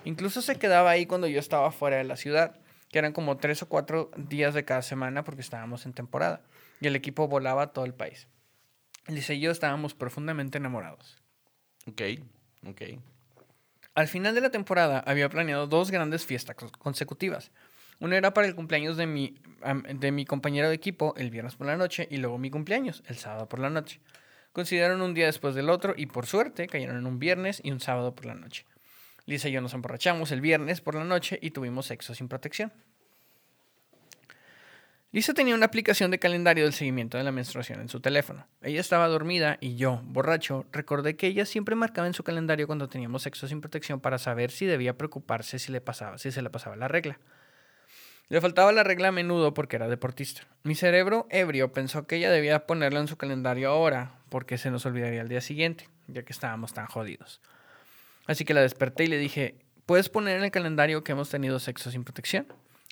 Incluso se quedaba ahí cuando yo estaba fuera de la ciudad, que eran como tres o cuatro días de cada semana porque estábamos en temporada y el equipo volaba a todo el país. Lisa y yo estábamos profundamente enamorados. Ok, ok. Al final de la temporada había planeado dos grandes fiestas consecutivas. Una era para el cumpleaños de mi, de mi compañero de equipo el viernes por la noche y luego mi cumpleaños el sábado por la noche. Consideraron un día después del otro y por suerte cayeron en un viernes y un sábado por la noche. Lisa y yo nos emborrachamos el viernes por la noche y tuvimos sexo sin protección. Lisa tenía una aplicación de calendario del seguimiento de la menstruación en su teléfono. Ella estaba dormida y yo, borracho, recordé que ella siempre marcaba en su calendario cuando teníamos sexo sin protección para saber si debía preocuparse si le pasaba, si se le pasaba la regla. Le faltaba la regla a menudo porque era deportista. Mi cerebro ebrio pensó que ella debía ponerlo en su calendario ahora porque se nos olvidaría el día siguiente, ya que estábamos tan jodidos. Así que la desperté y le dije, ¿puedes poner en el calendario que hemos tenido sexo sin protección?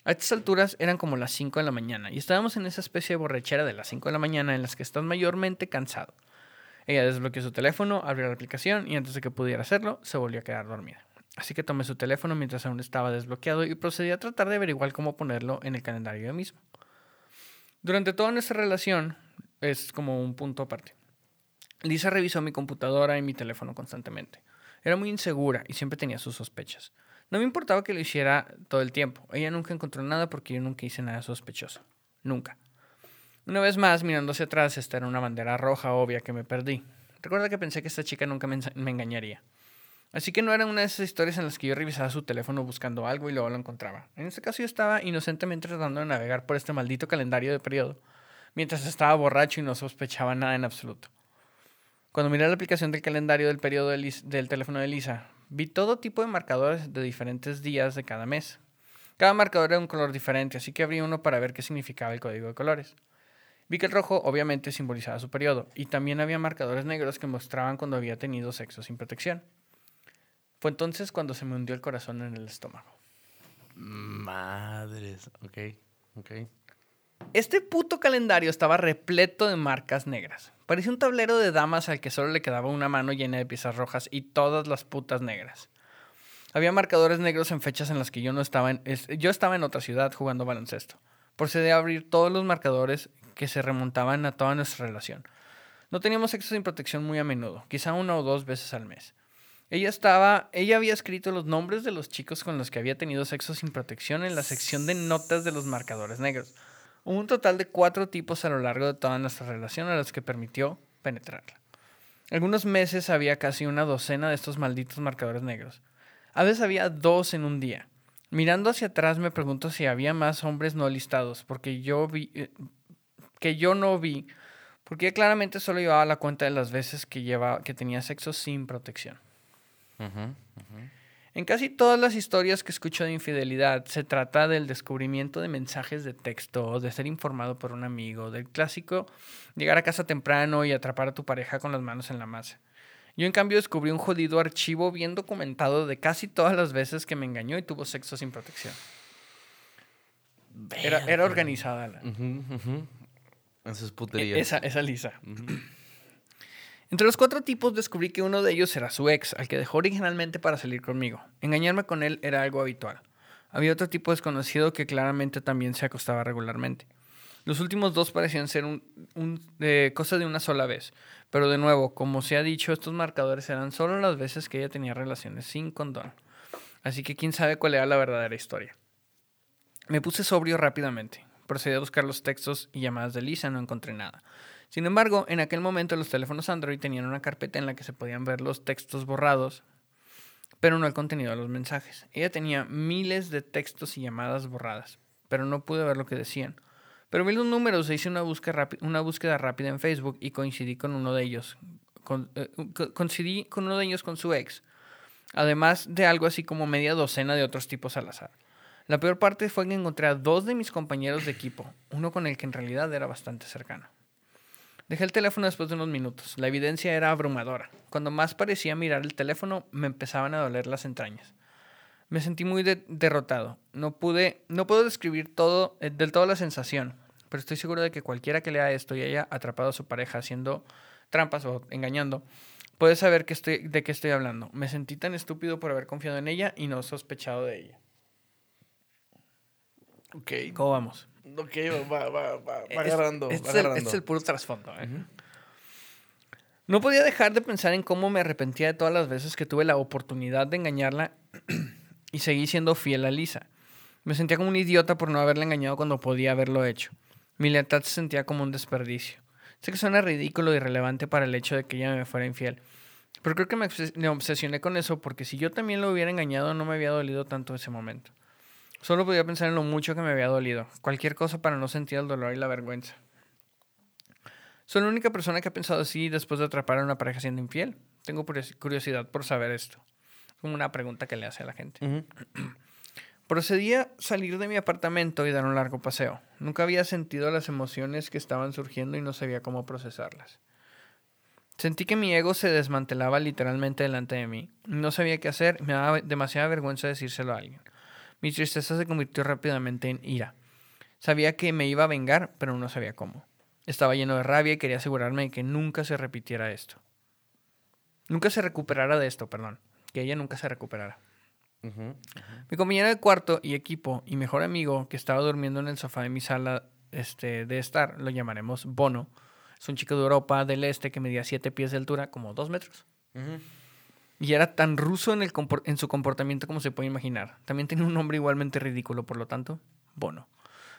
A estas alturas eran como las 5 de la mañana y estábamos en esa especie de borrachera de las 5 de la mañana en las que estás mayormente cansado. Ella desbloqueó su teléfono, abrió la aplicación y antes de que pudiera hacerlo, se volvió a quedar dormida. Así que tomé su teléfono mientras aún estaba desbloqueado y procedí a tratar de averiguar cómo ponerlo en el calendario yo mismo. Durante toda nuestra relación, es como un punto aparte. Lisa revisó mi computadora y mi teléfono constantemente. Era muy insegura y siempre tenía sus sospechas. No me importaba que lo hiciera todo el tiempo. Ella nunca encontró nada porque yo nunca hice nada sospechoso. Nunca. Una vez más, mirando hacia atrás, esta era una bandera roja obvia que me perdí. Recuerda que pensé que esta chica nunca me, me engañaría. Así que no era una de esas historias en las que yo revisaba su teléfono buscando algo y luego lo encontraba. En este caso yo estaba inocentemente tratando de navegar por este maldito calendario de periodo, mientras estaba borracho y no sospechaba nada en absoluto. Cuando miré la aplicación del calendario del, del teléfono de Lisa, Vi todo tipo de marcadores de diferentes días de cada mes. Cada marcador era un color diferente, así que abrí uno para ver qué significaba el código de colores. Vi que el rojo obviamente simbolizaba su periodo, y también había marcadores negros que mostraban cuando había tenido sexo sin protección. Fue entonces cuando se me hundió el corazón en el estómago. Madres, ok, ok. Este puto calendario estaba repleto de marcas negras. Parecía un tablero de damas al que solo le quedaba una mano llena de piezas rojas y todas las putas negras. Había marcadores negros en fechas en las que yo no estaba en, yo estaba en otra ciudad jugando baloncesto. Procedí a abrir todos los marcadores que se remontaban a toda nuestra relación. No teníamos sexo sin protección muy a menudo, quizá una o dos veces al mes. Ella estaba, ella había escrito los nombres de los chicos con los que había tenido sexo sin protección en la sección de notas de los marcadores negros. Un total de cuatro tipos a lo largo de toda nuestra relación a los que permitió penetrarla. Algunos meses había casi una docena de estos malditos marcadores negros. A veces había dos en un día. Mirando hacia atrás me pregunto si había más hombres no listados, porque yo vi, eh, que yo no vi, porque claramente solo llevaba la cuenta de las veces que, llevaba, que tenía sexo sin protección. En casi todas las historias que escucho de infidelidad se trata del descubrimiento de mensajes de texto, de ser informado por un amigo, del clásico llegar a casa temprano y atrapar a tu pareja con las manos en la masa. Yo en cambio descubrí un jodido archivo bien documentado de casi todas las veces que me engañó y tuvo sexo sin protección. Era, era organizada la, Ujú, ujú. En sus puterías. esa, esa lisa. Entre los cuatro tipos descubrí que uno de ellos era su ex, al que dejó originalmente para salir conmigo. Engañarme con él era algo habitual. Había otro tipo desconocido que claramente también se acostaba regularmente. Los últimos dos parecían ser un, eh, cosa de una sola vez. Pero de nuevo, como se ha dicho, estos marcadores eran solo las veces que ella tenía relaciones sin condón. Así que quién sabe cuál era la verdadera historia. Me puse sobrio rápidamente. Procedí a buscar los textos y llamadas de Lisa, no encontré nada. Sin embargo, en aquel momento los teléfonos Android tenían una carpeta en la que se podían ver los textos borrados, pero no el contenido de los mensajes. Ella tenía miles de textos y llamadas borradas, pero no pude ver lo que decían. Pero vi los números e hice una búsqueda, rápida en Facebook y coincidí con uno de ellos. Eh, co- coincidí con uno de ellos con su ex, además de algo así como media docena de otros tipos al azar. La peor parte fue que encontré a dos de mis compañeros de equipo, uno con el que en realidad era bastante cercano. Dejé el teléfono después de unos minutos. La evidencia era abrumadora. Cuando más parecía mirar el teléfono, me empezaban a doler las entrañas. Me sentí muy de- derrotado. No pude, no puedo describir todo, eh, del todo la sensación, pero estoy seguro de que cualquiera que lea esto y haya atrapado a su pareja haciendo trampas o engañando, puede saber que estoy, de qué estoy hablando. Me sentí tan estúpido por haber confiado en ella y no sospechado de ella. Ok. ¿Cómo vamos? Ok, va, va, va, Es- agarrando. Este, va es, el, agarrando. este es el puro trasfondo. ¿eh? No podía dejar de pensar en cómo me arrepentía de todas las veces que tuve la oportunidad de engañarla y seguí siendo fiel a Lisa. Me sentía como un idiota por no haberla engañado cuando podía haberlo hecho. Mi lealtad se sentía como un desperdicio. Sé que suena ridículo y irrelevante para el hecho de que ella me fuera infiel. Pero creo que me obsesioné con eso porque si yo también lo hubiera engañado no me había dolido tanto ese momento. Solo podía pensar en lo mucho que me había dolido. Cualquier cosa para no sentir el dolor y la vergüenza. Soy la única persona que ha pensado así después de atrapar a una pareja siendo infiel. Tengo curios- curiosidad por saber esto. Como una pregunta que le hace a la gente. Ujú. Procedí a salir de mi apartamento y dar un largo paseo. Nunca había sentido las emociones que estaban surgiendo y no sabía cómo procesarlas. Sentí que mi ego se desmantelaba literalmente delante de mí. No sabía qué hacer, me daba demasiada vergüenza decírselo a alguien. Mi tristeza se convirtió rápidamente en ira. Sabía que me iba a vengar, pero no sabía cómo. Estaba lleno de rabia y quería asegurarme de que nunca se repitiera esto. Nunca se recuperara de esto, perdón. Que ella nunca se recuperara. Ujú. Mi compañero de cuarto y equipo y mejor amigo que estaba durmiendo en el sofá de mi sala este, de estar, lo llamaremos Bono. Es un chico de Europa del Este que medía 7 pies de altura, como 2 metros. Ujú. Y era tan ruso en, el en su comportamiento como se puede imaginar. También tenía un nombre igualmente ridículo, por lo tanto, Bono.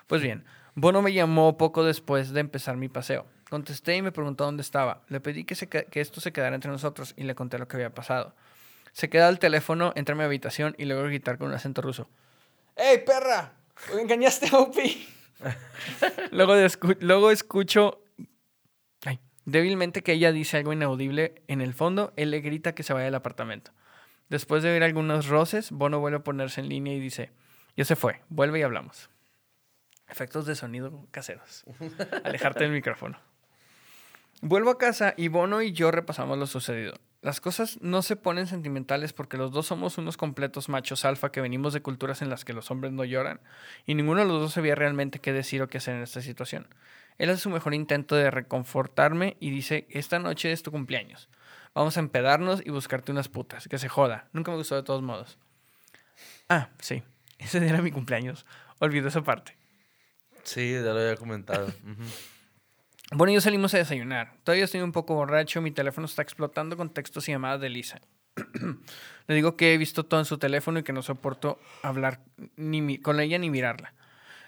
Pues bien, Bono me llamó poco después de empezar mi paseo. Contesté y me preguntó dónde estaba. Le pedí que, se que- esto se quedara entre nosotros y le conté lo que había pasado. Se queda al teléfono, entra a mi habitación y luego gritar con un acento ruso. ¡Ey, perra! ¿Engañaste a Opi? luego, escu- luego escucho débilmente que ella dice algo inaudible. En el fondo, él le grita que se vaya del apartamento. Después de oír algunos roces, Bono vuelve a ponerse en línea y dice, ya se fue, vuelve y hablamos. Efectos de sonido caseros. Alejarte del micrófono. Vuelvo a casa y Bono y yo repasamos lo sucedido. Las cosas no se ponen sentimentales porque los dos somos unos completos machos alfa que venimos de culturas en las que los hombres no lloran y ninguno de los dos sabía realmente qué decir o qué hacer en esta situación. Él hace su mejor intento de reconfortarme y dice, esta noche es tu cumpleaños. Vamos a empedarnos y buscarte unas putas. Que se joda. Nunca me gustó de todos modos. Ah, sí. Ese día era mi cumpleaños. Olvido esa parte. Sí, ya lo había comentado. Bueno, yo salimos a desayunar. Todavía estoy un poco borracho, mi teléfono está explotando con textos y llamadas de Lisa. Le digo que he visto todo en su teléfono y que no soporto hablar ni con ella ni mirarla.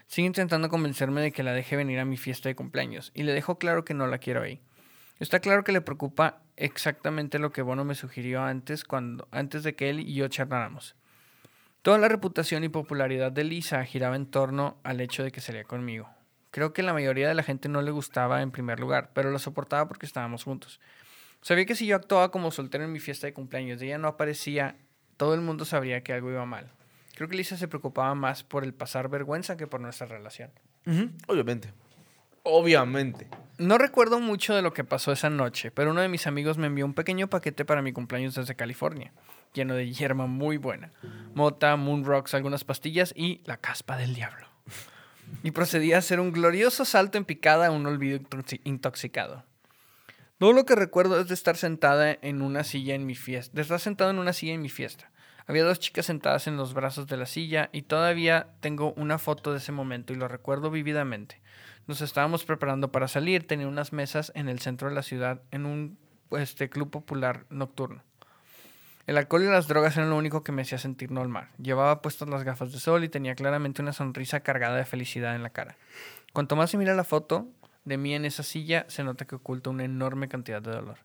Sigue intentando convencerme de que la deje venir a mi fiesta de cumpleaños y le dejo claro que no la quiero ahí. Está claro que le preocupa exactamente lo que Bono me sugirió antes, cuando, antes de que él y yo charláramos. Toda la reputación y popularidad de Lisa giraba en torno al hecho de que salía conmigo. Creo que la mayoría de la gente no le gustaba en primer lugar, pero lo soportaba porque estábamos juntos. Sabía que si yo actuaba como soltero en mi fiesta de cumpleaños y ella no aparecía, todo el mundo sabría que algo iba mal. Creo que Lisa se preocupaba más por el pasar vergüenza que por nuestra relación. Obviamente. Obviamente. No recuerdo mucho de lo que pasó esa noche, pero uno de mis amigos me envió un pequeño paquete para mi cumpleaños desde California, lleno de hierba muy buena, mota, moon rocks, algunas pastillas y la caspa del diablo y procedí a hacer un glorioso salto en picada a un olvido intoxicado. Todo lo que recuerdo es de estar sentada en una silla en mi fiesta, de estar sentado en una silla en mi fiesta. Había dos chicas sentadas en los brazos de la silla y todavía tengo una foto de ese momento y lo recuerdo vividamente. Nos estábamos preparando para salir, tenía unas mesas en el centro de la ciudad en un este, club popular nocturno. El alcohol y las drogas eran lo único que me hacía sentir normal. Llevaba puestas las gafas de sol y tenía claramente una sonrisa cargada de felicidad en la cara. Cuanto más se mira la foto de mí en esa silla, se nota que oculta una enorme cantidad de dolor.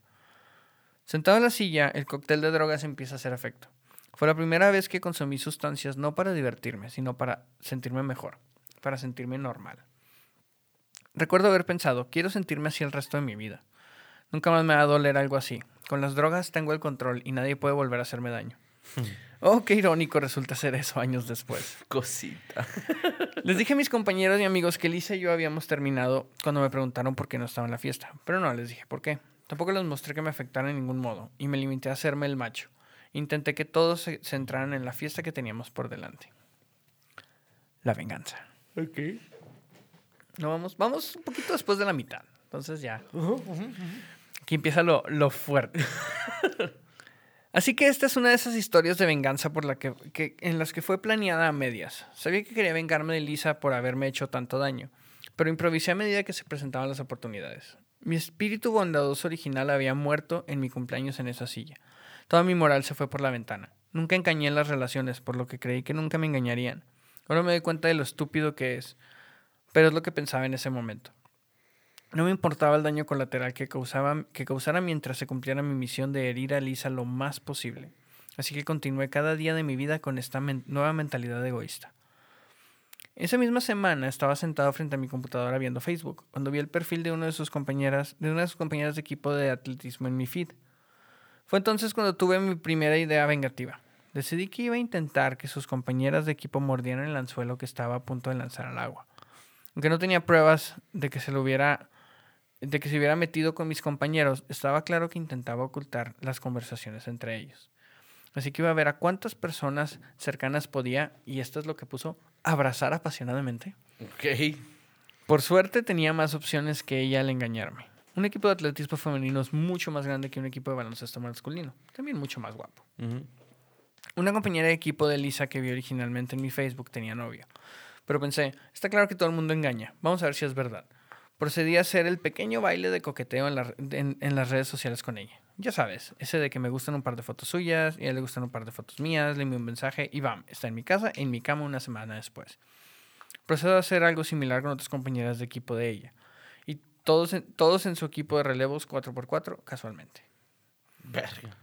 Sentado en la silla, el cóctel de drogas empieza a hacer efecto. Fue la primera vez que consumí sustancias no para divertirme, sino para sentirme mejor, para sentirme normal. Recuerdo haber pensado, quiero sentirme así el resto de mi vida. Nunca más me va a doler algo así. Con las drogas tengo el control y nadie puede volver a hacerme daño. Oh, qué irónico resulta ser eso años después. Cosita. Les dije a mis compañeros y amigos que Lisa y yo habíamos terminado cuando me preguntaron por qué no estaba en la fiesta. Pero no les dije por qué. Tampoco les mostré que me afectara en ningún modo y me limité a hacerme el macho. Intenté que todos se centraran en la fiesta que teníamos por delante. La venganza. Ok. No, vamos, vamos un poquito después de la mitad. Entonces ya. Aquí empieza lo, lo fuerte. Así que esta es una de esas historias de venganza por la que, en las que fue planeada a medias. Sabía que quería vengarme de Lisa por haberme hecho tanto daño, pero improvisé a medida que se presentaban las oportunidades. Mi espíritu bondadoso original había muerto en mi cumpleaños en esa silla. Toda mi moral se fue por la ventana. Nunca engañé en las relaciones, por lo que creí que nunca me engañarían. Ahora me doy cuenta de lo estúpido que es, pero es lo que pensaba en ese momento. No me importaba el daño colateral que, causaba, que causara mientras se cumpliera mi misión de herir a Lisa lo más posible. Así que continué cada día de mi vida con esta nueva mentalidad egoísta. Esa misma semana estaba sentado frente a mi computadora viendo Facebook, cuando vi el perfil de, una de sus compañeras, de una de sus compañeras de equipo de atletismo en mi feed. Fue entonces cuando tuve mi primera idea vengativa. Decidí que iba a intentar que sus compañeras de equipo mordieran el anzuelo que estaba a punto de lanzar al agua. Aunque no tenía pruebas de que se lo hubiera de que se hubiera metido con mis compañeros, estaba claro que intentaba ocultar las conversaciones entre ellos. Así que iba a ver a cuántas personas cercanas podía, y esto es lo que puso, abrazar apasionadamente. Ok. Por suerte tenía más opciones que ella al engañarme. Un equipo de atletismo femenino es mucho más grande que un equipo de baloncesto masculino, también mucho más guapo. Una compañera de equipo de Lisa que vi originalmente en mi Facebook tenía novio. Pero pensé, está claro que todo el mundo engaña, vamos a ver si es verdad procedí a hacer el pequeño baile de coqueteo en, las redes sociales con ella. Ya sabes, ese de que me gustan un par de fotos suyas y a él le gustan un par de fotos mías, le envío un mensaje y bam, está en mi casa, en mi cama una semana después. Procedo a hacer algo similar con otras compañeras de equipo de ella. Todos en, todos en su equipo de relevos 4x4 casualmente. Verga.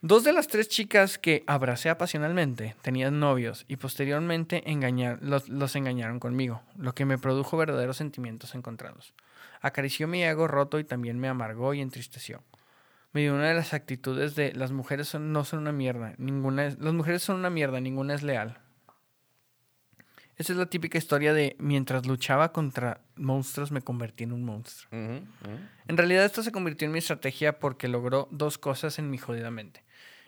Dos de las tres chicas que abracé apasionalmente tenían novios y posteriormente los, engañaron conmigo, lo que me produjo verdaderos sentimientos encontrados. Acarició mi ego roto y también me amargó y entristeció. Me dio una de las actitudes de las mujeres no son una mierda, ninguna las mujeres son una mierda, ninguna es leal. Esa es la típica historia de mientras luchaba contra monstruos me convertí en un monstruo. En realidad esto se convirtió en mi estrategia porque logró dos cosas en mi jodida mente.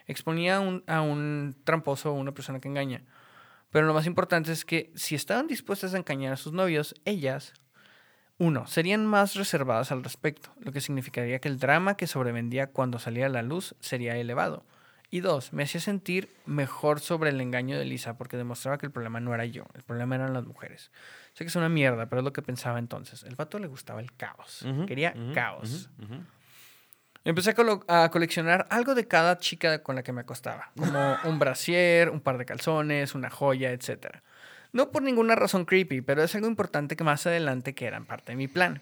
Exponía a un, a un tramposo o una persona que engaña. Pero lo más importante es que si estaban dispuestas a engañar a sus novios, ellas, uno, serían más reservadas al respecto, lo que significaría que el drama que sobrevendía cuando salía a la luz sería elevado. Y dos, me hacía sentir mejor sobre el engaño de Lisa porque demostraba que el problema no era yo, el problema eran las mujeres. Sé que es una mierda, pero es lo que pensaba entonces. El vato le gustaba el caos, quería caos. Empecé a, a, coleccionar algo de cada chica con la que me acostaba, como un brasier, un par de calzones, una joya, etc. No por ninguna razón creepy, pero es algo importante que más adelante que eran parte de mi plan.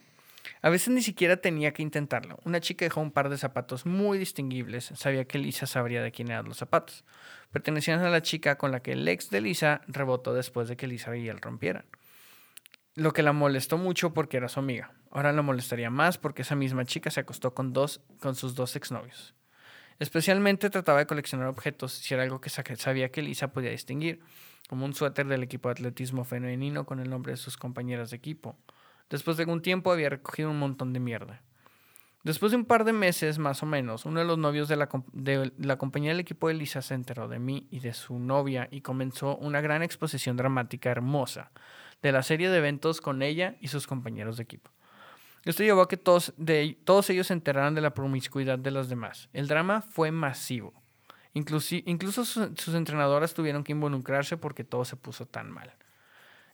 A veces ni siquiera tenía que intentarlo. Una chica dejó un par de zapatos muy distinguibles. Sabía que Lisa sabría de quién eran los zapatos. Pertenecían a la chica con la que el ex de Lisa rebotó después de que Lisa y él rompieran. Lo que la molestó mucho porque era su amiga. Ahora la molestaría más porque esa misma chica se acostó con, dos, con sus dos exnovios. Especialmente trataba de coleccionar objetos si era algo que sabía que Lisa podía distinguir, como un suéter del equipo de atletismo femenino con el nombre de sus compañeras de equipo Después de algún tiempo había recogido un montón de mierda. Después de un par de meses, más o menos, uno de los novios de la, de la, compañía del equipo de Lisa se enteró de mí y de su novia y comenzó una gran exposición dramática hermosa de la serie de eventos con ella y sus compañeros de equipo. Esto llevó a que todos, de, todos ellos se enteraran de la promiscuidad de los demás. El drama fue masivo. incluso sus entrenadoras tuvieron que involucrarse porque todo se puso tan mal.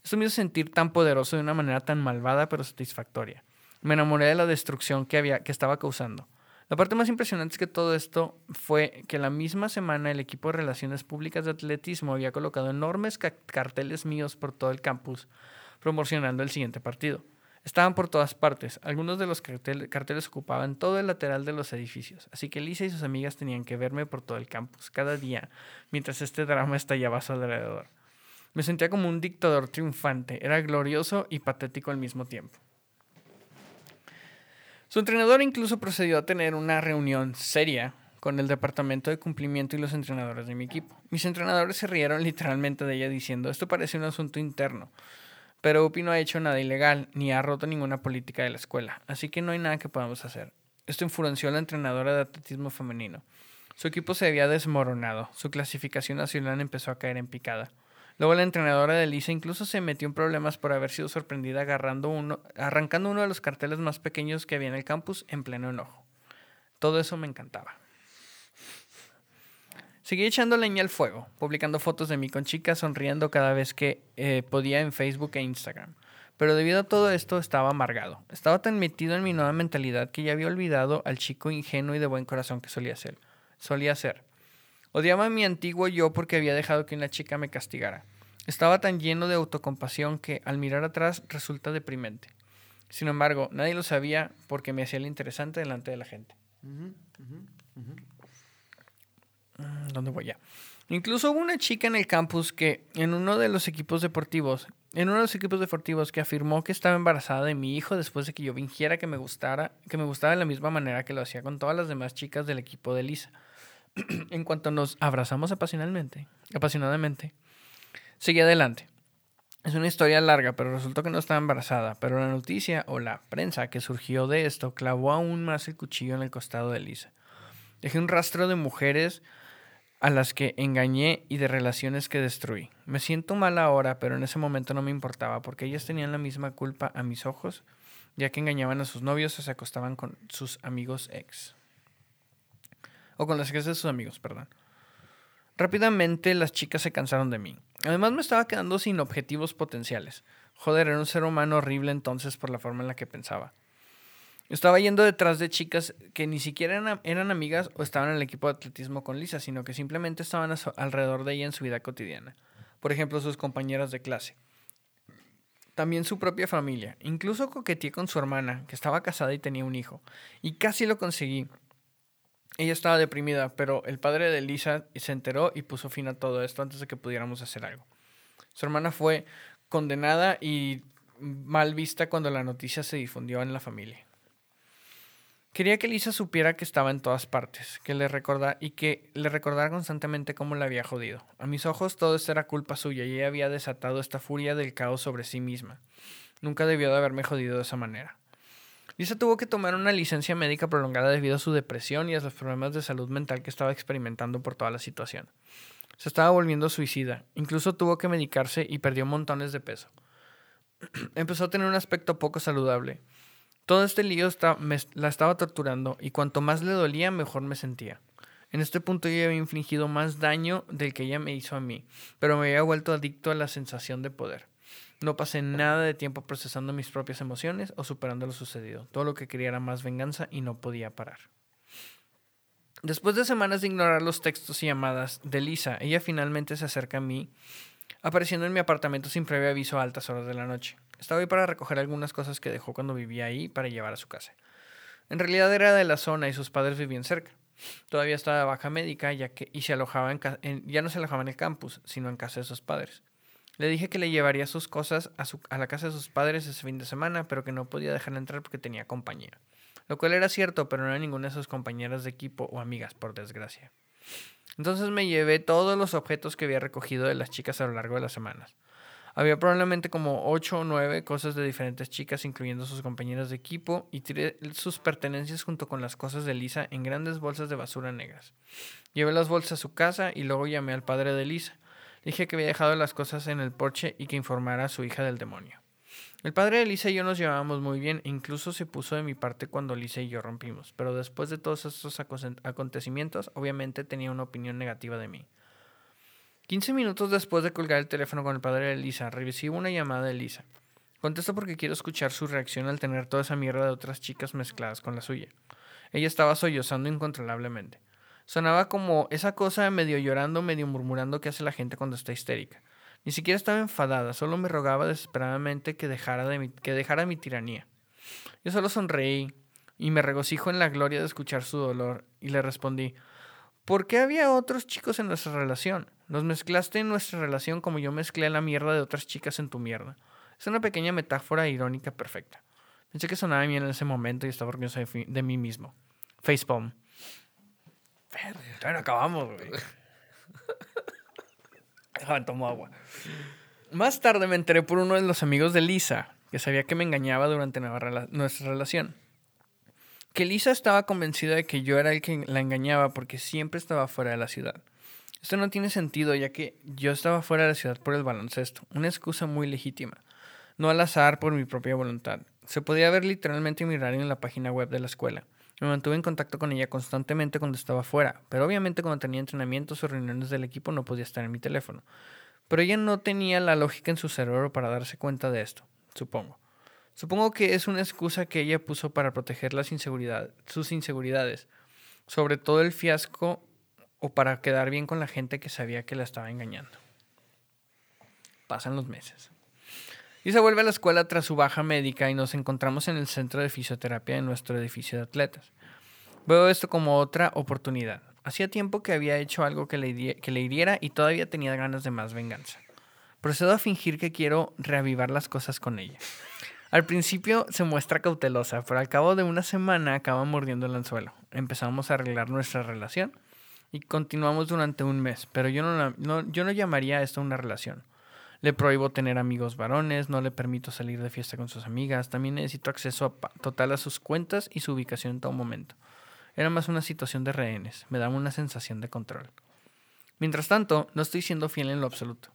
Esto me hizo sentir tan poderoso de una manera tan malvada pero satisfactoria. Me enamoré de la destrucción que, había, que estaba causando. La parte más impresionante es que todo esto fue que la misma semana el equipo de Relaciones Públicas de Atletismo había colocado enormes carteles míos por todo el campus promocionando el siguiente partido. Estaban por todas partes. Algunos de los carteles ocupaban todo el lateral de los edificios, así que Lisa y sus amigas tenían que verme por todo el campus cada día mientras este drama estallaba a su alrededor. Me sentía como un dictador triunfante. Era glorioso y patético al mismo tiempo. Su entrenador incluso procedió a tener una reunión seria con el departamento de cumplimiento y los entrenadores de mi equipo. Mis entrenadores se rieron literalmente de ella diciendo, esto parece un asunto interno, pero UPI no ha hecho nada ilegal ni ha roto ninguna política de la escuela, así que no hay nada que podamos hacer. Esto enfureció a la entrenadora de atletismo femenino. Su equipo se había desmoronado, su clasificación nacional empezó a caer en picada. Luego la entrenadora de Lisa incluso se metió en problemas por haber sido sorprendida agarrando uno, arrancando uno de los carteles más pequeños que había en el campus en pleno enojo. Todo eso me encantaba. Seguí echando leña al fuego, publicando fotos de mí con chicas sonriendo cada vez que eh, podía en Facebook e Instagram. Pero debido a todo esto estaba amargado. Estaba tan metido en mi nueva mentalidad que ya había olvidado al chico ingenuo y de buen corazón que solía ser. Solía ser. Odiaba a mi antiguo yo porque había dejado que una chica me castigara. Estaba tan lleno de autocompasión que al mirar atrás resulta deprimente. Sin embargo, nadie lo sabía porque me hacía el interesante delante de la gente. Mm, ¿Dónde voy ya? Incluso hubo una chica en el campus que en uno de los equipos deportivos, en uno de los equipos deportivos que afirmó que estaba embarazada de mi hijo después de que yo fingiera que me gustara, que me gustaba de la misma manera que lo hacía con todas las demás chicas del equipo de Lisa. en cuanto nos abrazamos apasionadamente, apasionadamente, seguí adelante. Es una historia larga, pero resultó que no estaba embarazada. Pero la noticia o la prensa que surgió de esto clavó aún más el cuchillo en el costado de Lisa. Dejé un rastro de mujeres a las que engañé y de relaciones que destruí. Me siento mal ahora, pero en ese momento no me importaba porque ellas tenían la misma culpa a mis ojos, ya que engañaban a sus novios o se acostaban con sus amigos ex. O con las hijas de sus amigos, perdón. Rápidamente las chicas se cansaron de mí. Además me estaba quedando sin objetivos potenciales. Joder, era un ser humano horrible entonces por la forma en la que pensaba. Estaba yendo detrás de chicas que ni siquiera eran, amigas o estaban en el equipo de atletismo con Lisa, sino que simplemente estaban alrededor de ella en su vida cotidiana. Por ejemplo, sus compañeras de clase. También su propia familia. Incluso coqueteé con su hermana, que estaba casada y tenía un hijo. Y casi lo conseguí. Ella estaba deprimida, pero el padre de Lisa se enteró y puso fin a todo esto antes de que pudiéramos hacer algo. Su hermana fue condenada y mal vista cuando la noticia se difundió en la familia. Quería que Lisa supiera que estaba en todas partes, que le recordara y que le recordara constantemente cómo la había jodido. A mis ojos todo esto era culpa suya y ella había desatado esta furia del caos sobre sí misma. Nunca debió de haberme jodido de esa manera. Lisa tuvo que tomar una licencia médica prolongada debido a su depresión y a los problemas de salud mental que estaba experimentando por toda la situación. Se estaba volviendo suicida, incluso tuvo que medicarse y perdió montones de peso. Empezó a tener un aspecto poco saludable. Todo este lío la estaba torturando y cuanto más le dolía, mejor me sentía. En este punto yo había infligido más daño del que ella me hizo a mí, pero me había vuelto adicto a la sensación de poder. No pasé nada de tiempo procesando mis propias emociones o superando lo sucedido. Todo lo que quería era más venganza y no podía parar. Después de semanas de ignorar los textos y llamadas de Lisa, ella finalmente se acerca a mí, apareciendo en mi apartamento sin previo aviso a altas horas de la noche. Estaba ahí para recoger algunas cosas que dejó cuando vivía ahí para llevar a su casa. En realidad era de la zona y sus padres vivían cerca. Todavía estaba de baja médica ya que, y se alojaba en, ya no se alojaba en el campus, sino en casa de sus padres. Le dije que le llevaría sus cosas a, su, a la casa de sus padres ese fin de semana, pero que no podía dejarla entrar porque tenía compañía. Lo cual era cierto, pero no era ninguna de sus compañeras de equipo o amigas, por desgracia. Entonces me llevé todos los objetos que había recogido de las chicas a lo largo de las semanas. Había probablemente como ocho o nueve cosas de diferentes chicas, incluyendo sus compañeras de equipo, y tiré sus pertenencias junto con las cosas de Lisa en grandes bolsas de basura negras. Llevé las bolsas a su casa y luego llamé al padre de Lisa. Dije que había dejado las cosas en el porche y que informara a su hija del demonio. El padre de Lisa y yo nos llevábamos muy bien, incluso se puso de mi parte cuando Lisa y yo rompimos, pero después de todos estos acontecimientos, obviamente tenía una opinión negativa de mí. 15 minutos después de colgar el teléfono con el padre de Lisa, recibo una llamada de Lisa. Contesto porque quiero escuchar su reacción al tener toda esa mierda de otras chicas mezcladas con la suya. Ella estaba sollozando incontrolablemente. Sonaba como esa cosa medio llorando, medio murmurando que hace la gente cuando está histérica. Ni siquiera estaba enfadada, solo me rogaba desesperadamente que dejara, de mi, que dejara mi tiranía. Yo solo sonreí y me regocijo en la gloria de escuchar su dolor y le respondí, ¿por qué había otros chicos en nuestra relación? Nos mezclaste en nuestra relación como yo mezclé la mierda de otras chicas en tu mierda. Es una pequeña metáfora irónica perfecta. Pensé que sonaba bien en ese momento y estaba orgulloso de, mí mismo. Facepalm. Bueno, acabamos, güey. Déjame tomar agua. Más tarde me enteré por uno de los amigos de Lisa, que sabía que me engañaba durante nuestra relación. Que Lisa estaba convencida de que yo era el que la engañaba porque siempre estaba fuera de la ciudad. Esto no tiene sentido ya que yo estaba fuera de la ciudad por el baloncesto, una excusa muy legítima, no al azar por mi propia voluntad. Se podía ver literalmente mi horario en la página web de la escuela. Me mantuve en contacto con ella constantemente cuando estaba fuera, pero obviamente cuando tenía entrenamientos o reuniones del equipo no podía estar en mi teléfono. Pero ella no tenía la lógica en su cerebro para darse cuenta de esto, supongo. Supongo que es una excusa que ella puso para proteger las sus inseguridades, sobre todo el fiasco o para quedar bien con la gente que sabía que la estaba engañando. Pasan los meses. Y se vuelve a la escuela tras su baja médica y nos encontramos en el centro de fisioterapia de nuestro edificio de atletas. Veo esto como otra oportunidad. Hacía tiempo que había hecho algo que le, que le hiriera y todavía tenía ganas de más venganza. Procedo a fingir que quiero reavivar las cosas con ella. Al principio se muestra cautelosa, pero al cabo de una semana acaba mordiendo el anzuelo. Empezamos a arreglar nuestra relación y continuamos durante un mes, pero yo no, yo no llamaría esto una relación. Le prohíbo tener amigos varones, no le permito salir de fiesta con sus amigas, también necesito acceso total a sus cuentas y su ubicación en todo momento. Era más una situación de rehenes, me daba una sensación de control. Mientras tanto, no estoy siendo fiel en lo absoluto.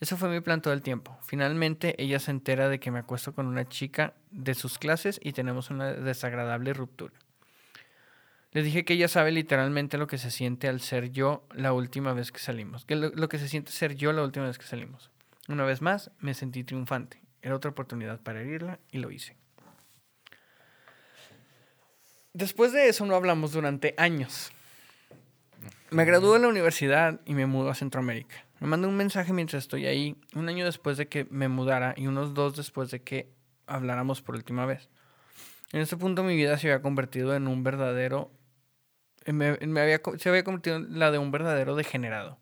Ese fue mi plan todo el tiempo. Finalmente, ella se entera de que me acuesto con una chica de sus clases y tenemos una desagradable ruptura. Le dije que ella sabe literalmente lo que se siente al ser yo la última vez que salimos. Que lo, que se siente ser yo la última vez que salimos. Una vez más, me sentí triunfante. Era otra oportunidad para herirla y lo hice. Después de eso no hablamos durante años. Me gradué de la universidad y me mudo a Centroamérica. Me mandó un mensaje mientras estoy ahí, un año después de que me mudara y unos dos después de que habláramos por última vez. En este punto mi vida se había convertido en un verdadero me, había, se había convertido en la de un verdadero degenerado.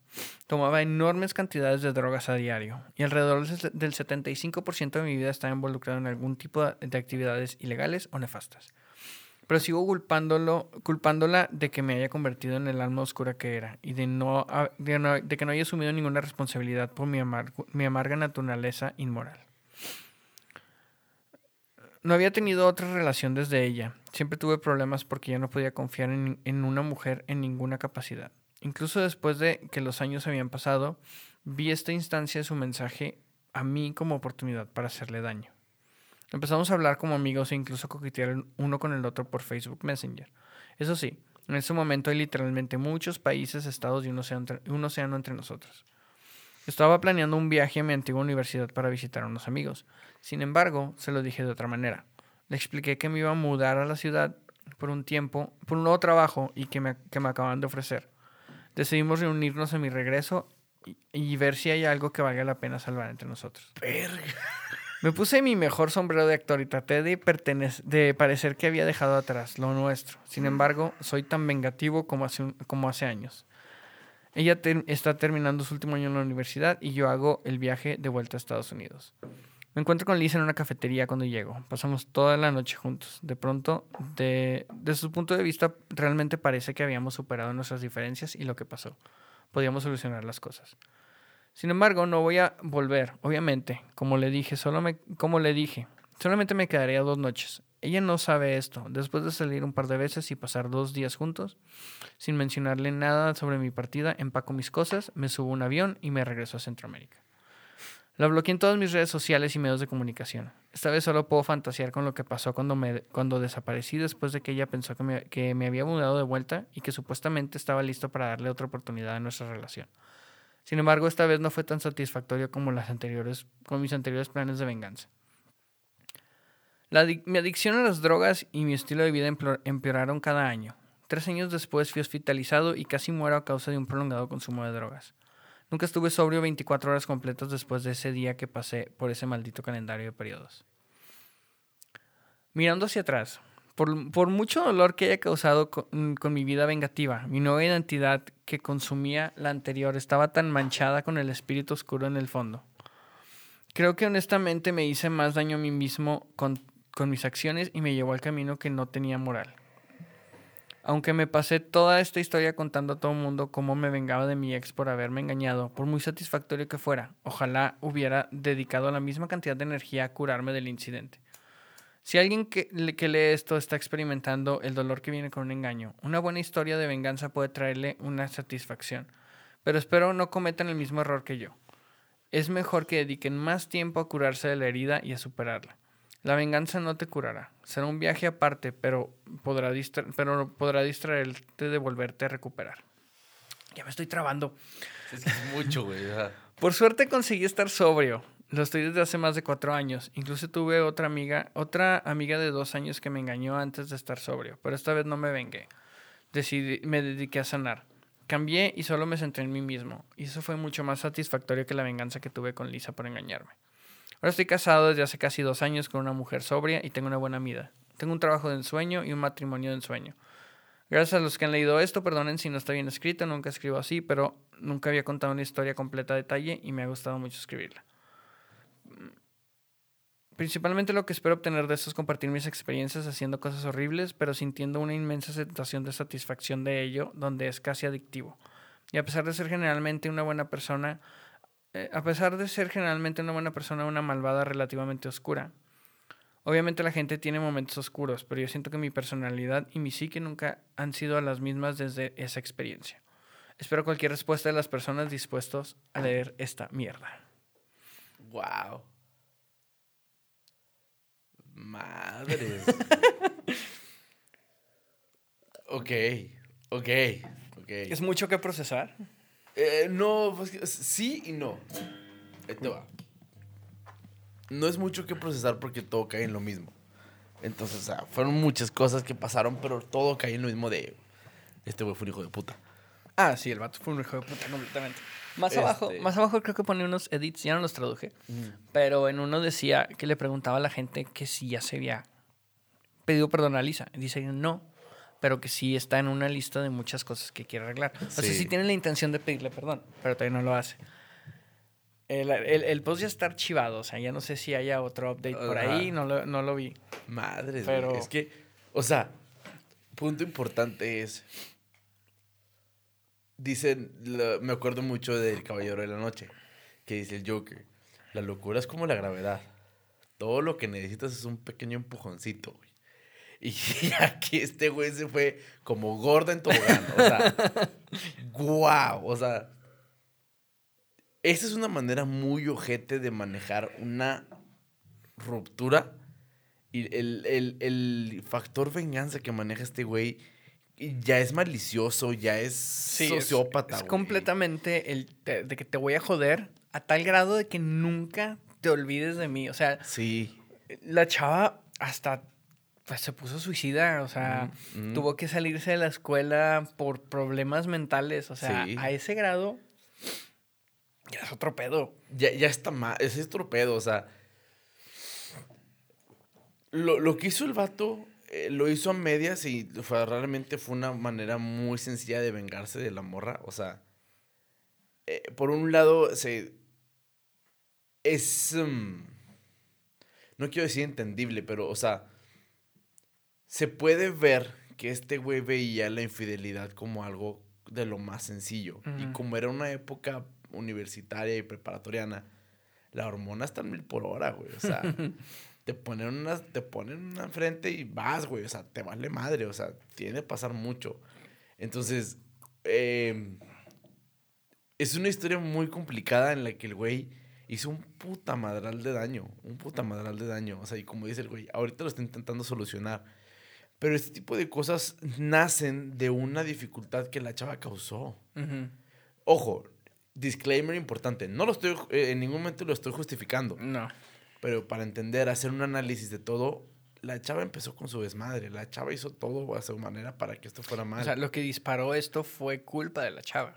Tomaba enormes cantidades de drogas a diario y alrededor del 75% de mi vida estaba involucrado en algún tipo de actividades ilegales o nefastas. pero sigo culpándolo, culpándola de que me haya convertido en el alma oscura que era y de, no, de, que no haya asumido ninguna responsabilidad por mi, mi amarga naturaleza inmoral. No había tenido otra relación desde ella. Siempre tuve problemas porque ya no podía confiar en, en, una mujer en ninguna capacidad. Incluso después de que los años habían pasado, vi esta instancia de su mensaje a mí como oportunidad para hacerle daño. Empezamos a hablar como amigos e incluso coquetear uno con el otro por Facebook Messenger. Eso sí, en ese momento hay literalmente muchos países, estados y un océano, un océano entre nosotros. Estaba planeando un viaje a mi antigua universidad para visitar a unos amigos. Sin embargo, se lo dije de otra manera. Le expliqué que me iba a mudar a la ciudad por un tiempo, por un nuevo trabajo y que me, que me acaban de ofrecer. Decidimos reunirnos a mi regreso y, ver si hay algo que valga la pena salvar entre nosotros. Me puse mi mejor sombrero de actor y traté de, de parecer que había dejado atrás lo nuestro. Sin embargo, soy tan vengativo como hace, como hace años. Ella está terminando su último año en la universidad y yo hago el viaje de vuelta a Estados Unidos. Me encuentro con Lisa en una cafetería cuando llego. Pasamos toda la noche juntos. De pronto, de, su punto de vista, realmente parece que habíamos superado nuestras diferencias y lo que pasó. Podíamos solucionar las cosas. Sin embargo, no voy a volver, obviamente. Como le dije, solo me, como le dije, solamente me quedaría dos noches. Ella no sabe esto. Después de salir un par de veces y pasar dos días juntos, sin mencionarle nada sobre mi partida, empaco mis cosas, me subo a un avión y me regreso a Centroamérica. La bloqueé en todas mis redes sociales y medios de comunicación. Esta vez solo puedo fantasear con lo que pasó cuando, me, cuando desaparecí después de que ella pensó que me, que me había mudado de vuelta y que supuestamente estaba listo para darle otra oportunidad a nuestra relación. Sin embargo, esta vez no fue tan satisfactorio como las anteriores, con mis anteriores planes de venganza mi adicción a las drogas y mi estilo de vida empeoraron cada año. Tres años después fui hospitalizado y casi muero a causa de un prolongado consumo de drogas. Nunca estuve sobrio 24 horas completas después de ese día que pasé por ese maldito calendario de periodos. Mirando hacia atrás, por, mucho dolor que haya causado con, con, mi vida vengativa, mi nueva identidad que consumía la anterior estaba tan manchada con el espíritu oscuro en el fondo. Creo que honestamente me hice más daño a mí mismo con con mis acciones y me llevó al camino que no tenía moral. Aunque me pasé toda esta historia contando a todo el mundo cómo me vengaba de mi ex por haberme engañado, por muy satisfactorio que fuera, ojalá hubiera dedicado la misma cantidad de energía a curarme del incidente. Si alguien que, que lee esto está experimentando el dolor que viene con un engaño, una buena historia de venganza puede traerle una satisfacción, pero espero no cometan el mismo error que yo. Es mejor que dediquen más tiempo a curarse de la herida y a superarla. La venganza no te curará. Será un viaje aparte, pero podrá, pero podrá distraerte de volverte a recuperar. Ya me estoy trabando. Es, mucho, güey. Por suerte conseguí estar sobrio. Lo estoy desde hace más de cuatro años. Incluso tuve otra amiga, otra amiga de dos años que me engañó antes de estar sobrio. Pero esta vez no me vengué. Decidí, me dediqué a sanar. Cambié y solo me centré en mí mismo. Y eso fue mucho más satisfactorio que la venganza que tuve con Lisa por engañarme. Ahora estoy casado desde hace casi dos años con una mujer sobria y tengo una buena vida. Tengo un trabajo de ensueño y un matrimonio de ensueño. Gracias a los que han leído esto, perdonen si no está bien escrito, nunca escribo así, pero nunca había contado una historia completa a detalle y me ha gustado mucho escribirla. Principalmente lo que espero obtener de esto es compartir mis experiencias haciendo cosas horribles, pero sintiendo una inmensa sensación de satisfacción de ello, donde es casi adictivo. Y a pesar de ser generalmente una buena persona, eh, a pesar de ser generalmente una buena persona, una malvada relativamente oscura. Obviamente la gente tiene momentos oscuros, pero yo siento que mi personalidad y mi psique nunca han sido las mismas desde esa experiencia. Espero cualquier respuesta de las personas dispuestos a leer esta mierda. Wow. Madre. ok, ok, ok. ¿Es mucho que procesar? Eh, no, pues, sí y no. Ahí va. No es mucho que procesar porque todo cae en lo mismo. Entonces, o sea, fueron muchas cosas que pasaron, pero todo cae en lo mismo de... Este güey fue un hijo de puta. Ah, sí, el vato fue un hijo de puta completamente. Más abajo, este más abajo creo que pone unos edits, ya no los traduje, pero en uno decía que le preguntaba a la gente que si ya se había pedido perdón a Lisa. Dice, no, pero que sí está en una lista de muchas cosas que quiere arreglar. O sea, sí tiene la intención de pedirle perdón, pero todavía no lo hace. El, el, post ya está archivado, o sea, ya no sé si haya otro update por ahí, no lo, no lo vi. Madre, pero... es que, o sea, punto importante es. Dicen, lo- me acuerdo mucho del Caballero de la Noche, que dice el Joker. La locura es como la gravedad. Todo lo que necesitas es un pequeño empujoncito, güey. Y aquí este güey se fue como gorda en tobogán. O sea, guau. O sea, esa es una manera muy ojete de manejar una ruptura. Y el, el- el factor venganza que maneja este güey ya es malicioso, ya es Sí, sociópata. Es, completamente el te- de que te voy a joder a tal grado de que nunca te olvides de mí. O sea, Sí. la chava hasta pues, se puso suicida. O sea, tuvo que salirse de la escuela por problemas mentales. O sea, Sí. a ese grado ya es otro pedo. Ya, ya está mal. Ese es otro pedo, o sea. Lo, lo que hizo el vato, eh, lo hizo a medias y fue, realmente fue una manera muy sencilla de vengarse de la morra. O sea, eh, por un lado, se. Es. mm, no quiero decir entendible, pero, o sea. Se puede ver que este güey veía la infidelidad como algo de lo más sencillo. Y como era una época universitaria y preparatoriana, la hormona está en mil por hora, güey. O sea, te ponen una, te ponen una enfrente y vas, güey. O sea, te vale madre. O sea, tiene que pasar mucho. Entonces, eh, es una historia muy complicada en la que el güey hizo un puta madral de daño. Un puta madral de daño. O sea, y como dice el güey, ahorita lo está intentando solucionar. Pero este tipo de cosas nacen de una dificultad que la chava causó. Ojo, disclaimer importante. No lo estoy, eh, en ningún momento lo estoy justificando. No. Pero para entender, hacer un análisis de todo, la chava empezó con su desmadre. La chava hizo todo a su manera para que esto fuera mal. O sea, lo que disparó esto fue culpa de la chava.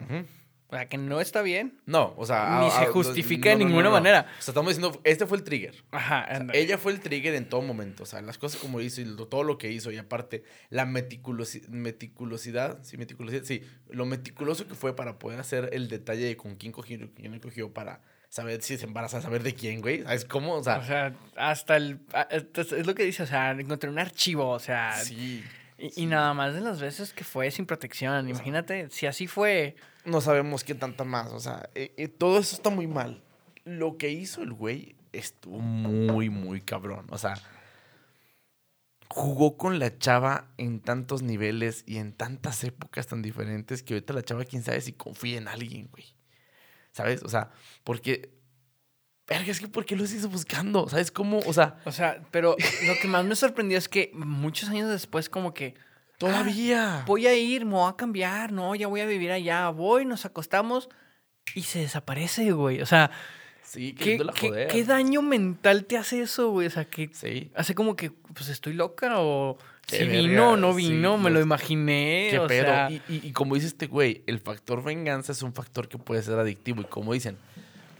O sea, que no está bien. No, o sea... Ni a- se a- justifica de ninguna manera. O sea, estamos diciendo, este fue el trigger. Ajá. O sea, anda. ella fue el trigger en todo momento. O sea, las cosas como hizo y lo- todo lo que hizo. Y aparte, la meticulosi- meticulosidad. Sí, meticulosidad. Sí, lo meticuloso que fue para poder hacer el detalle de con quién cogió y quién no cogió para saber si se embaraza, saber de quién, güey. ¿Sabes cómo? O sea, O sea, hasta el... es lo que dice, o sea, encontré un archivo, o sea... sí. Y, y nada más de las veces que fue sin protección. Imagínate, si así fue... No sabemos qué tanta más. O sea, eh, eh, todo eso está muy mal. Lo que hizo el güey estuvo muy, muy cabrón. O sea, jugó con la chava en tantos niveles y en tantas épocas tan diferentes que ahorita la chava, quién sabe si confía en alguien, güey. ¿Sabes? O sea, porque. Verga, es que ¿por qué lo hizo buscando? ¿Sabes cómo? O sea, O sea, pero lo que más me sorprendió es que muchos años después como que... todavía. "Ah, voy a ir, me voy a cambiar, no, ya voy a vivir allá, voy, nos acostamos y se desaparece, güey. O sea, sí, ¿qué, qué- daño mental te hace eso, güey? O sea, que Sí. hace como que, pues estoy loca o si vino o no sí, vino, me no lo imaginé. ¿Qué o pedo? sea, y, y- y como dice este güey, el factor venganza es un factor que puede ser adictivo. Y como dicen,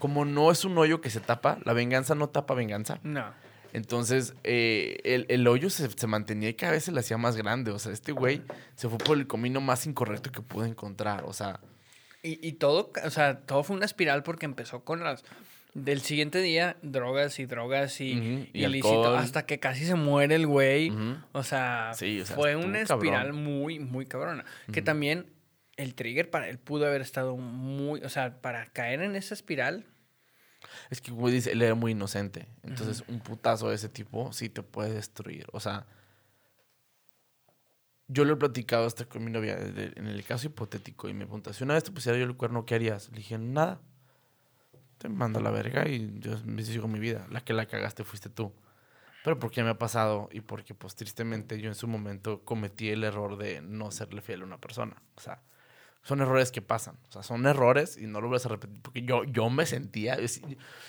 como no es un hoyo que se tapa, la venganza no tapa venganza. no. Entonces, eh, el, el hoyo se, se mantenía y cada vez se le hacía más grande. O sea, este güey se fue por el camino más incorrecto que pudo encontrar. O sea, Y, y todo, o sea, todo fue una espiral porque empezó con las... Del siguiente día, drogas y drogas y, y ilícito, hasta que casi se muere el güey. O sea, Sí, o sea, fue una cabrón. espiral muy, muy cabrona. Que también el trigger para él pudo haber estado muy, o sea, para caer en esa espiral. Es que, como dice, él era muy inocente. Entonces, un putazo de ese tipo sí te puede destruir. O sea, yo lo he platicado hasta con mi novia en el caso hipotético y me pregunta, si una vez te pusiera yo el cuerno, ¿qué harías? Le dije, nada. Te mando a la verga y yo me sigo mi vida. La que la cagaste fuiste tú. Pero porque me ha pasado y porque, pues, tristemente yo en su momento cometí el error de no serle fiel a una persona. O sea, son errores que pasan. O sea, son errores y no lo vuelves a repetir. Porque yo, yo me sentía... es-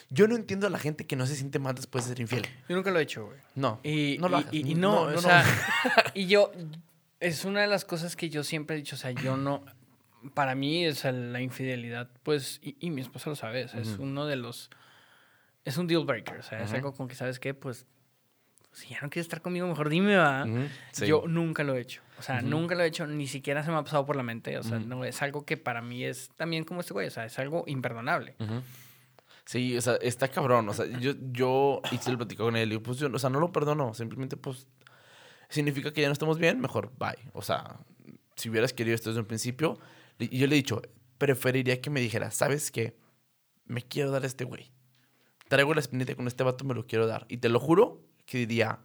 Yo no entiendo a la gente que no se siente mal después de ser infiel. Yo nunca lo he hecho, güey. No, Y, no lo y- hagas. y- y no, No, no, o sea, no. y yo, es una de las cosas que yo siempre he dicho, o sea, yo no, para mí es la infidelidad, pues, y, y mi esposa lo sabe, o sea, es Ujú. uno de los, es un deal breaker, o sea, es Ujú. algo con que, ¿sabes qué? Pues, si ya no quieres estar conmigo, mejor dime, va. Sí. Yo nunca lo he hecho, o sea, nunca lo he hecho, ni siquiera se me ha pasado por la mente, o sea, no, es algo que para mí es también como este güey, o sea, es algo imperdonable. Sí, o sea, está cabrón. O sea, yo, yo y sí lo platicó con él. Y pues yo, o sea, no lo perdono. Simplemente, pues. significa que ya no estamos bien, mejor bye. O sea, si hubieras querido esto desde un principio, y yo le he dicho, preferiría que me dijera, ¿sabes qué? Me quiero dar a este güey. Traigo la espinita con este vato, me lo quiero dar. Y te lo juro que diría,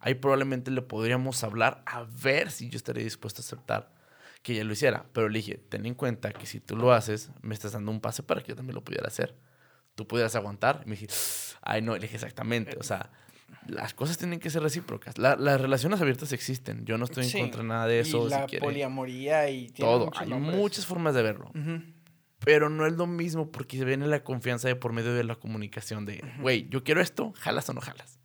ahí probablemente le podríamos hablar a ver si yo estaría dispuesto a aceptar que ella lo hiciera. Pero le dije, ten en cuenta que si tú lo haces, me estás dando un pase para que yo también lo pudiera hacer. Tú pudieras aguantar. Y me dije, ay, no, le dije exactamente. O sea, las cosas tienen que ser recíprocas. las relaciones abiertas existen. Yo no estoy en contra de nada de eso. Y la poliamoría y todo. Hay muchas formas de verlo. Pero no es lo mismo porque se viene la confianza de por medio de la comunicación de, güey, yo quiero esto, jalas o no jalas.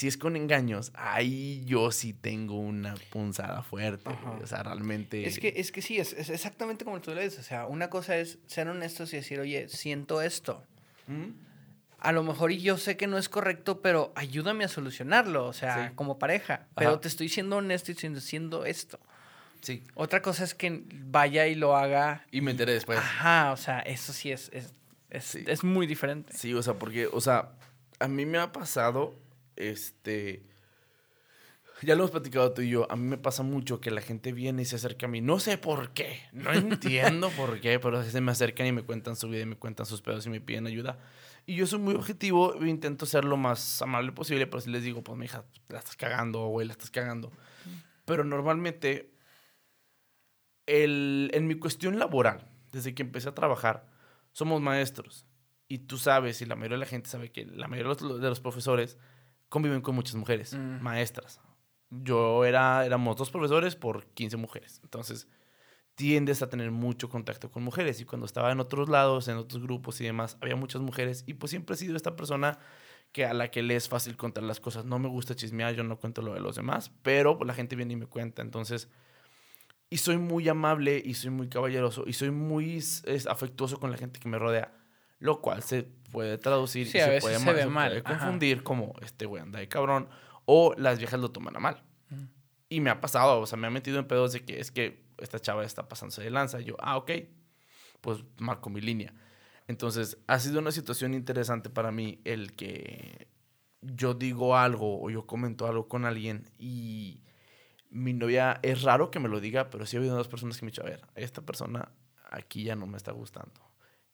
Si es con engaños, ahí yo sí tengo una punzada fuerte. O sea, realmente. Es que, es que sí, es, exactamente como tú le dices. O sea, una cosa es ser honestos y decir, oye, siento esto. A lo mejor y yo sé que no es correcto, pero ayúdame a solucionarlo. O sea, como pareja. Pero te estoy siendo honesto y siendo esto. Sí. Otra cosa es que vaya y lo haga. Y me enteré después. Ajá, o sea, eso sí es, es, es, es muy diferente. Sí, o sea, porque, o sea, a mí me ha pasado, este, ya lo hemos platicado tú y yo, a mí me pasa mucho que la gente viene y se acerca a mí, no sé por qué, no entiendo por qué, pero se me acercan y me cuentan su vida y me cuentan sus pedos y me piden ayuda. Y yo soy muy objetivo, intento ser lo más amable posible, pero si les digo, pues hija, la estás cagando, güey, la estás cagando. Pero normalmente el, en mi cuestión laboral, desde que empecé a trabajar, somos maestros. Y tú sabes, y la mayoría de la gente sabe que la mayoría de los, profesores conviven con muchas mujeres, mm. maestras. Yo era, éramos dos profesores por 15 mujeres. Entonces, tiendes a tener mucho contacto con mujeres. Y cuando estaba en otros lados, en otros grupos y demás, había muchas mujeres. Y pues siempre he sido esta persona que a la que le es fácil contar las cosas. No me gusta chismear, yo no cuento lo de los demás, pero la gente viene y me cuenta. Entonces, y soy muy amable y soy muy caballeroso y soy muy afectuoso con la gente que me rodea. Lo cual se puede traducir y se, puede, se mal. confundir como este güey anda de cabrón o las viejas lo toman a mal. Y me ha pasado, o sea, me ha metido en pedos de que es que esta chava está pasándose de lanza. Y yo, ah, ok, pues marco mi línea. Entonces, ha sido una situación interesante para mí el que yo digo algo o yo comento algo con alguien y mi novia, es raro que me lo diga, pero sí ha habido dos personas que me han dicho, a ver, esta persona aquí ya no me está gustando.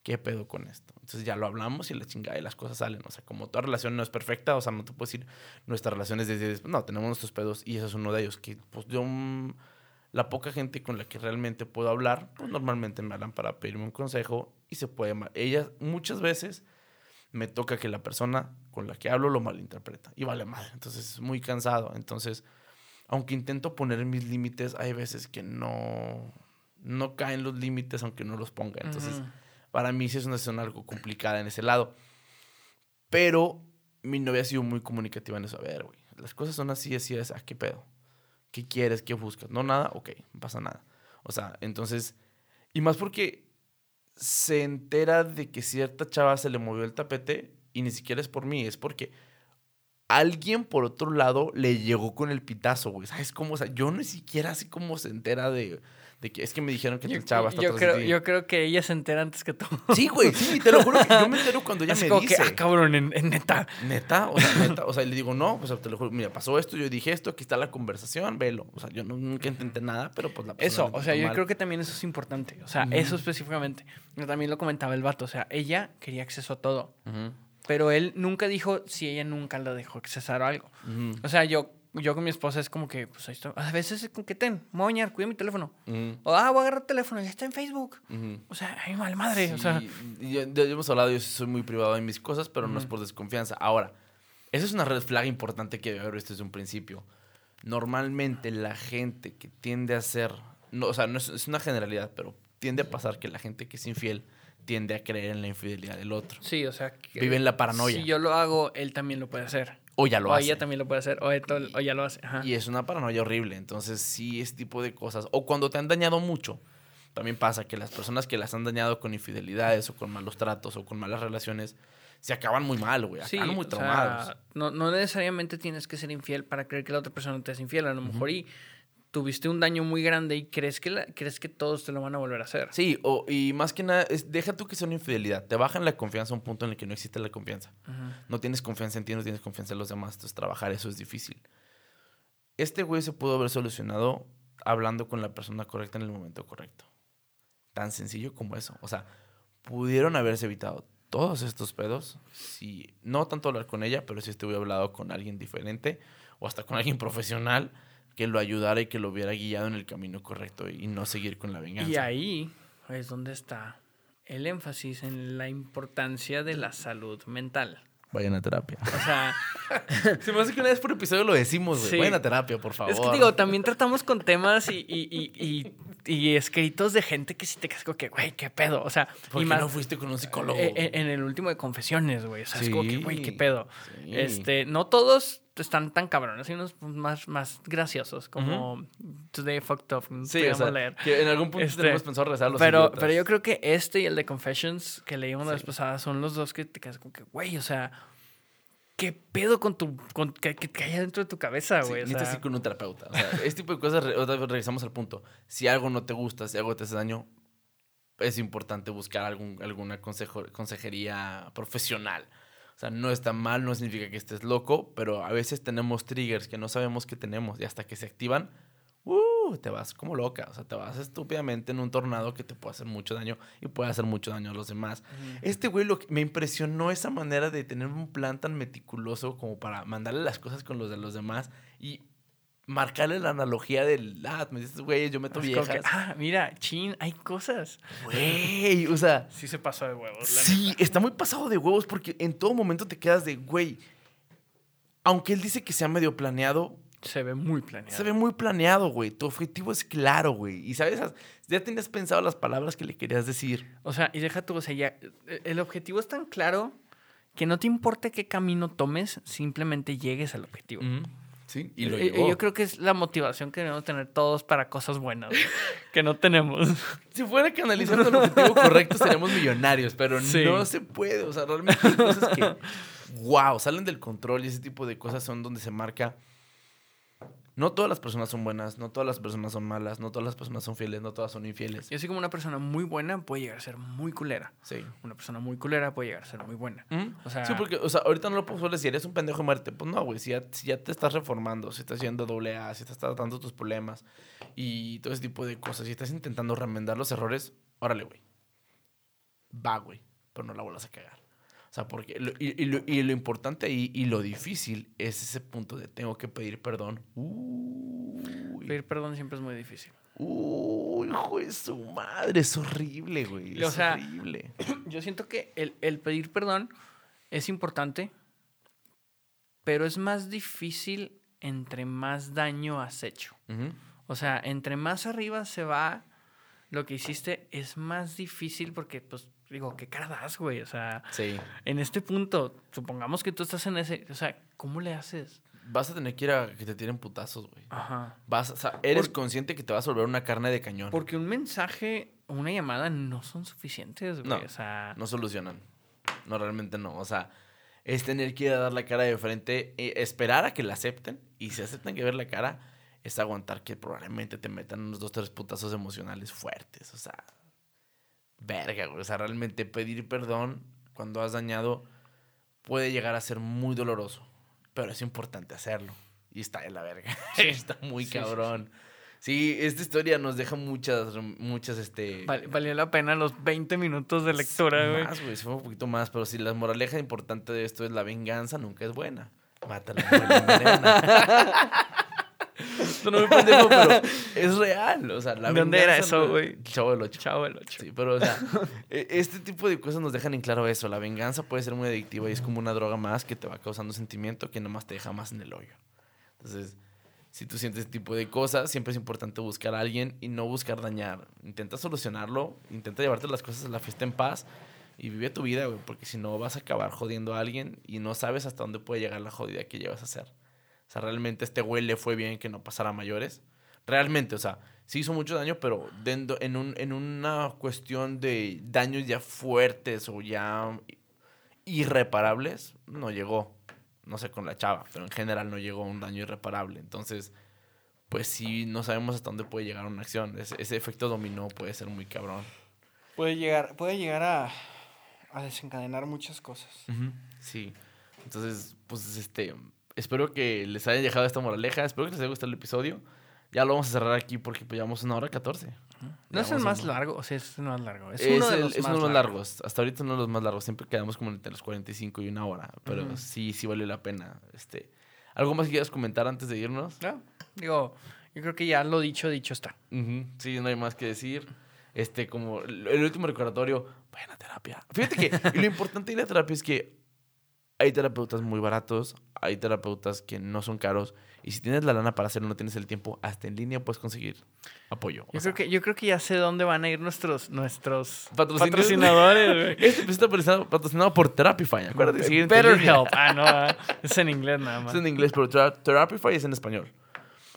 ¿Qué pedo con esto? Entonces ya lo hablamos y la chingada y las cosas salen. O sea, como toda relación no es perfecta, o sea, no te puedo decir nuestra relación es de no, tenemos nuestros pedos y ese es uno de ellos. Que pues yo, mm, la poca gente con la que realmente puedo hablar, pues normalmente me hablan para pedirme un consejo y se puede. Ella muchas veces me toca que la persona con la que hablo lo malinterpreta y vale madre. Entonces es muy cansado. Entonces aunque intento poner mis límites, hay veces que no, no caen los límites aunque no los ponga. Entonces, para mí sí es una situación algo complicada en ese lado. Pero mi novia ha sido muy comunicativa en eso. A ver, güey, las cosas son así, así, así. ¿A qué pedo? ¿Qué quieres? ¿Qué buscas? No, nada, ok, no pasa nada. O sea, entonces, y más porque se entera de que cierta chava se le movió el tapete y ni siquiera es por mí, es porque alguien por otro lado le llegó con el pitazo, güey. ¿Sabes cómo? O sea, yo ni siquiera así como se entera de, de que es que me dijeron que yo, chava yo creo, Yo creo que ella se entera antes que tú. Sí, güey, sí, te lo juro que yo me entero cuando ella me dice. Que, ah, cabrón, en, neta. Neta, o sea, neta. O sea, le digo, no, pues te lo juro, mira, pasó esto, yo dije esto, aquí está la conversación, velo. O sea, yo nunca intenté nada, pero pues la Eso, o sea, yo creo que también eso es importante. O sea, eso específicamente. Yo también lo comentaba el vato. O sea, ella quería acceso a todo. Pero él nunca dijo si ella nunca le dejó accesar algo. O sea, yo, yo con mi esposa es como que, pues ahí está. A veces es como que ten, a cuida mi teléfono. O, ah, voy a agarrar el teléfono, ya está en Facebook. O sea, ay, mal madre. O sea, ya, hemos hablado, yo soy muy privado en mis cosas, pero no es por desconfianza. Ahora, esa es una red flag importante que debe haber visto desde un principio. Normalmente la gente que tiende a ser, no, o sea, no es, es una generalidad, pero tiende a pasar que la gente que es infiel tiende a creer en la infidelidad del otro. Sí, o sea, que vive en la paranoia. Si yo lo hago, él también lo puede hacer. O ya lo o hace. ella también lo puede hacer, o, o ya lo hace. Y es una paranoia horrible. Entonces, sí, ese tipo de cosas. O cuando te han dañado mucho, también pasa que las personas que las han dañado con infidelidades o con malos tratos o con malas relaciones se acaban muy mal, güey. Acaban muy traumados. no, no necesariamente tienes que ser infiel para creer que la otra persona te es infiel. A lo mejor y tuviste un daño muy grande y crees que, crees que todos te lo van a volver a hacer. Sí, o, y más que nada, es, deja tú que sea una infidelidad. Te bajan la confianza a un punto en el que no existe la confianza. No tienes confianza en ti, no tienes confianza en los demás. Entonces, trabajar eso es difícil. este güey se pudo haber solucionado hablando con la persona correcta en el momento correcto. Tan sencillo como eso. O sea, pudieron haberse evitado todos estos pedos si no tanto hablar con ella, pero si hubiera hablado con alguien diferente o hasta con alguien profesional que lo ayudara y que lo hubiera guiado en el camino correcto y no seguir con la venganza. Y ahí es donde está el énfasis en la importancia de la salud mental. Vayan a terapia. O sea, Se me hace que una vez por episodio lo decimos, güey. Sí. Vayan a terapia, por favor. es que digo, también tratamos con temas y, y, y, y, y escritos de gente que sí te casco que, güey, qué pedo. O sea, ¿Por y qué más no fuiste con un psicólogo? eh, eh, en el último de confesiones, güey. O sea, es como que, güey, qué pedo. sí. Este, no todos están tan cabrones, hay unos más, más graciosos, como Today Fucked Up. Sí, o podíamos sea, leer. que en algún punto Este, tenemos pensado rezar a los Pero, idiotas. pero yo creo que este y el de Confessions que leímos la vez Sí. pasada son los dos que te quedas como que, güey, o sea, ¿qué pedo con tu. Con, que, que, hay dentro de tu cabeza, Sí, güey? o necesitas ir con un terapeuta. O sea, este tipo de cosas, otra vez regresamos al punto. Si algo no te gusta, si algo te hace daño, es importante buscar algún, alguna consejo, consejería profesional. O sea, no está mal, no significa que estés loco, pero a veces tenemos triggers que no sabemos que tenemos y hasta que se activan, uh, te vas como loca. O sea, te vas estúpidamente en un tornado que te puede hacer mucho daño y puede hacer mucho daño a los demás. Este güey lo que me impresionó esa manera de tener un plan tan meticuloso como para mandarle las cosas con los de los demás y marcarle la analogía del, ah, me dices, güey, yo meto es viejas. que, ah, mira, chin, hay cosas. Güey, o sea, Sí se pasó de huevos, la sí, está muy pasado de huevos porque en todo momento te quedas de, güey, aunque él dice que sea medio planeado. Se ve muy planeado. se ve muy planeado, güey. Tu objetivo es claro, güey. Y sabes, ya tenías pensado las palabras que le querías decir. O sea, y deja tú, o sea, ya, el objetivo es tan claro que no te importe qué camino tomes, simplemente llegues al objetivo. Sí, y lo Eh, eh. Yo creo que es la motivación que debemos tener todos para cosas buenas, que no tenemos. Si fuera canalizando el objetivo correcto, seríamos millonarios, pero Sí. no se puede. O sea, realmente hay cosas que, wow, salen del control y ese tipo de cosas son donde se marca. No todas las personas son buenas, no todas las personas son malas, no todas las personas son fieles, no todas son infieles. Y así como una persona muy buena puede llegar a ser muy culera. Sí. Una persona muy culera puede llegar a ser muy buena. O sea, sí, porque, o sea, ahorita no lo puedo decir, eres un pendejo de muerte. Pues no, güey, si ya, si ya te estás reformando, si estás haciendo doble A, si estás tratando tus problemas y todo ese tipo de cosas, si estás intentando remendar los errores, órale, güey. Va, güey, pero no la vuelvas a cagar. O sea, porque, lo- y, y lo, y lo importante ahí y lo difícil es ese punto de tengo que pedir perdón. Uy, pedir perdón siempre es muy difícil. uy, hijo de su madre, es horrible, güey. O Es sea, horrible. Yo siento que el, el pedir perdón es importante, pero es más difícil entre más daño has hecho. O sea, entre más arriba se va lo que hiciste, es más difícil porque, pues, digo, ¿qué cara das, güey? O sea, Sí. en este punto, supongamos que tú estás en ese, o sea, ¿cómo le haces? Vas a tener que ir a que te tiren putazos, güey. Ajá. Vas, o sea, eres Por- consciente que te vas a volver una carne de cañón. Porque un mensaje o una llamada no son suficientes, güey. No, o sea, No solucionan. No, realmente no. O sea, es tener que ir a dar la cara de frente, eh, esperar a que la acepten. Y si aceptan que ver la cara, es aguantar que probablemente te metan unos dos, tres putazos emocionales fuertes. O sea, verga, güey. O sea, realmente pedir perdón cuando has dañado puede llegar a ser muy doloroso. Pero es importante hacerlo. Y está en la verga. está muy Sí, sí, sí. cabrón. Sí, esta historia nos deja muchas, muchas, este... val- valió la pena los 20 minutos de lectura, güey. Más, güey, fue un poquito más, pero si la moraleja importante de esto es la venganza, nunca es buena. Mátala. Esto no me pendejo, pero es real. O sea, la ¿De dónde era eso, güey? Chavo del Ocho. Chao el 8. Sí, pero, o sea, e- este tipo de cosas nos dejan en claro eso. La venganza puede ser muy adictiva y es como una droga más que te va causando sentimiento que nomás te deja más en el hoyo. Entonces, si tú sientes ese tipo de cosas, siempre es importante buscar a alguien y no buscar dañar. Intenta solucionarlo, intenta llevarte las cosas a la fiesta en paz y vive tu vida, güey, porque si no vas a acabar jodiendo a alguien y no sabes hasta dónde puede llegar la jodida que llevas a hacer. O sea, realmente este güey le fue bien que no pasara a mayores. Realmente, o sea, sí hizo mucho daño, pero dendo- en, un, en una cuestión de daños ya fuertes o ya irreparables, no llegó. No sé con la chava, pero en general no llegó a un daño irreparable. Entonces, pues sí, no sabemos hasta dónde puede llegar una acción. Ese, ese efecto dominó puede ser muy cabrón. Puede llegar, puede llegar a, a desencadenar muchas cosas. Sí. Entonces, pues este, espero que les haya dejado esta moraleja. Espero que les haya gustado el episodio. Ya lo vamos a cerrar aquí porque pues, llevamos una hora catorce. No es el más una- largo, o sea, es el más largo. Es, Es, uno de el- los es más uno largos. largos. Hasta ahorita uno de los más largos. Siempre quedamos como entre los 45 y una hora. Pero Ujú. sí, sí valió la pena. Este, ¿Algo más que quieras comentar antes de irnos? No, digo, yo creo que ya lo dicho, dicho está. Ujú, Sí, no hay más que decir. Este, como el el último recordatorio, vayan a terapia. Fíjate que lo importante de la terapia es que hay terapeutas muy baratos, hay terapeutas que no son caros. Y si tienes la lana para hacerlo, no tienes el tiempo, hasta en línea puedes conseguir apoyo. Yo sea, creo, que, yo creo que ya sé dónde van a ir nuestros, nuestros patrocinadores. Este está patrocinado, por Therapify. Acuérdate de seguir en Better línea. Help. Ah, no, ah, es en inglés nada más. Es en inglés, pero Thera- Therapify es en español.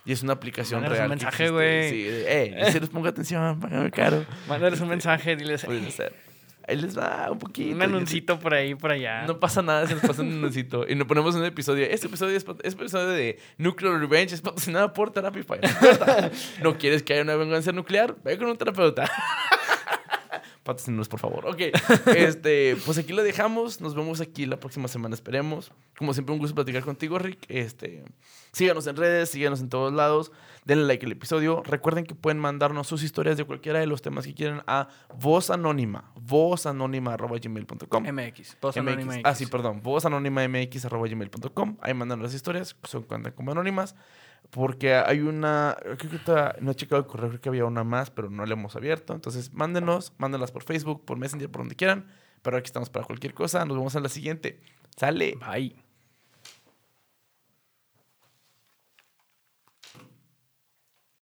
Y es una aplicación Mándales real. un mensaje, güey. Sí, hey, si les pongo atención, págame caro. Mándales un mensaje, diles ser. Ahí les va un poquito. un anuncito por ahí, por allá. No pasa nada si nos pasan un anuncito. Y nos ponemos un episodio. Este episodio es este episodio de Nuclear Revenge. Es patrocinado por Therapify. Recuerda, ¿No quieres que haya una venganza nuclear? Ve con un terapeuta. Patrocínanos, por favor. Ok. Este, pues aquí lo dejamos. Nos vemos aquí la próxima semana, esperemos. Como siempre, un gusto platicar contigo, Rick. Este, síganos en redes, síganos en todos lados. Denle like al episodio. Recuerden que pueden mandarnos sus historias de cualquiera de los temas que quieran a voz anónima. Vozanónima.gmail.com. MX. Post Anónima MX. Ah, sí, perdón. Voz anónima mx arroba gmail.com. Ahí mandan las historias, son cuentan como anónimas. Porque hay una. Creo que ahorita no he checado el correo, creo que había una más, pero no la hemos abierto. Entonces, mándenos, mándenlas por Facebook, por Messenger, por donde quieran. Pero aquí estamos para cualquier cosa. Nos vemos en la siguiente. Sale. Bye.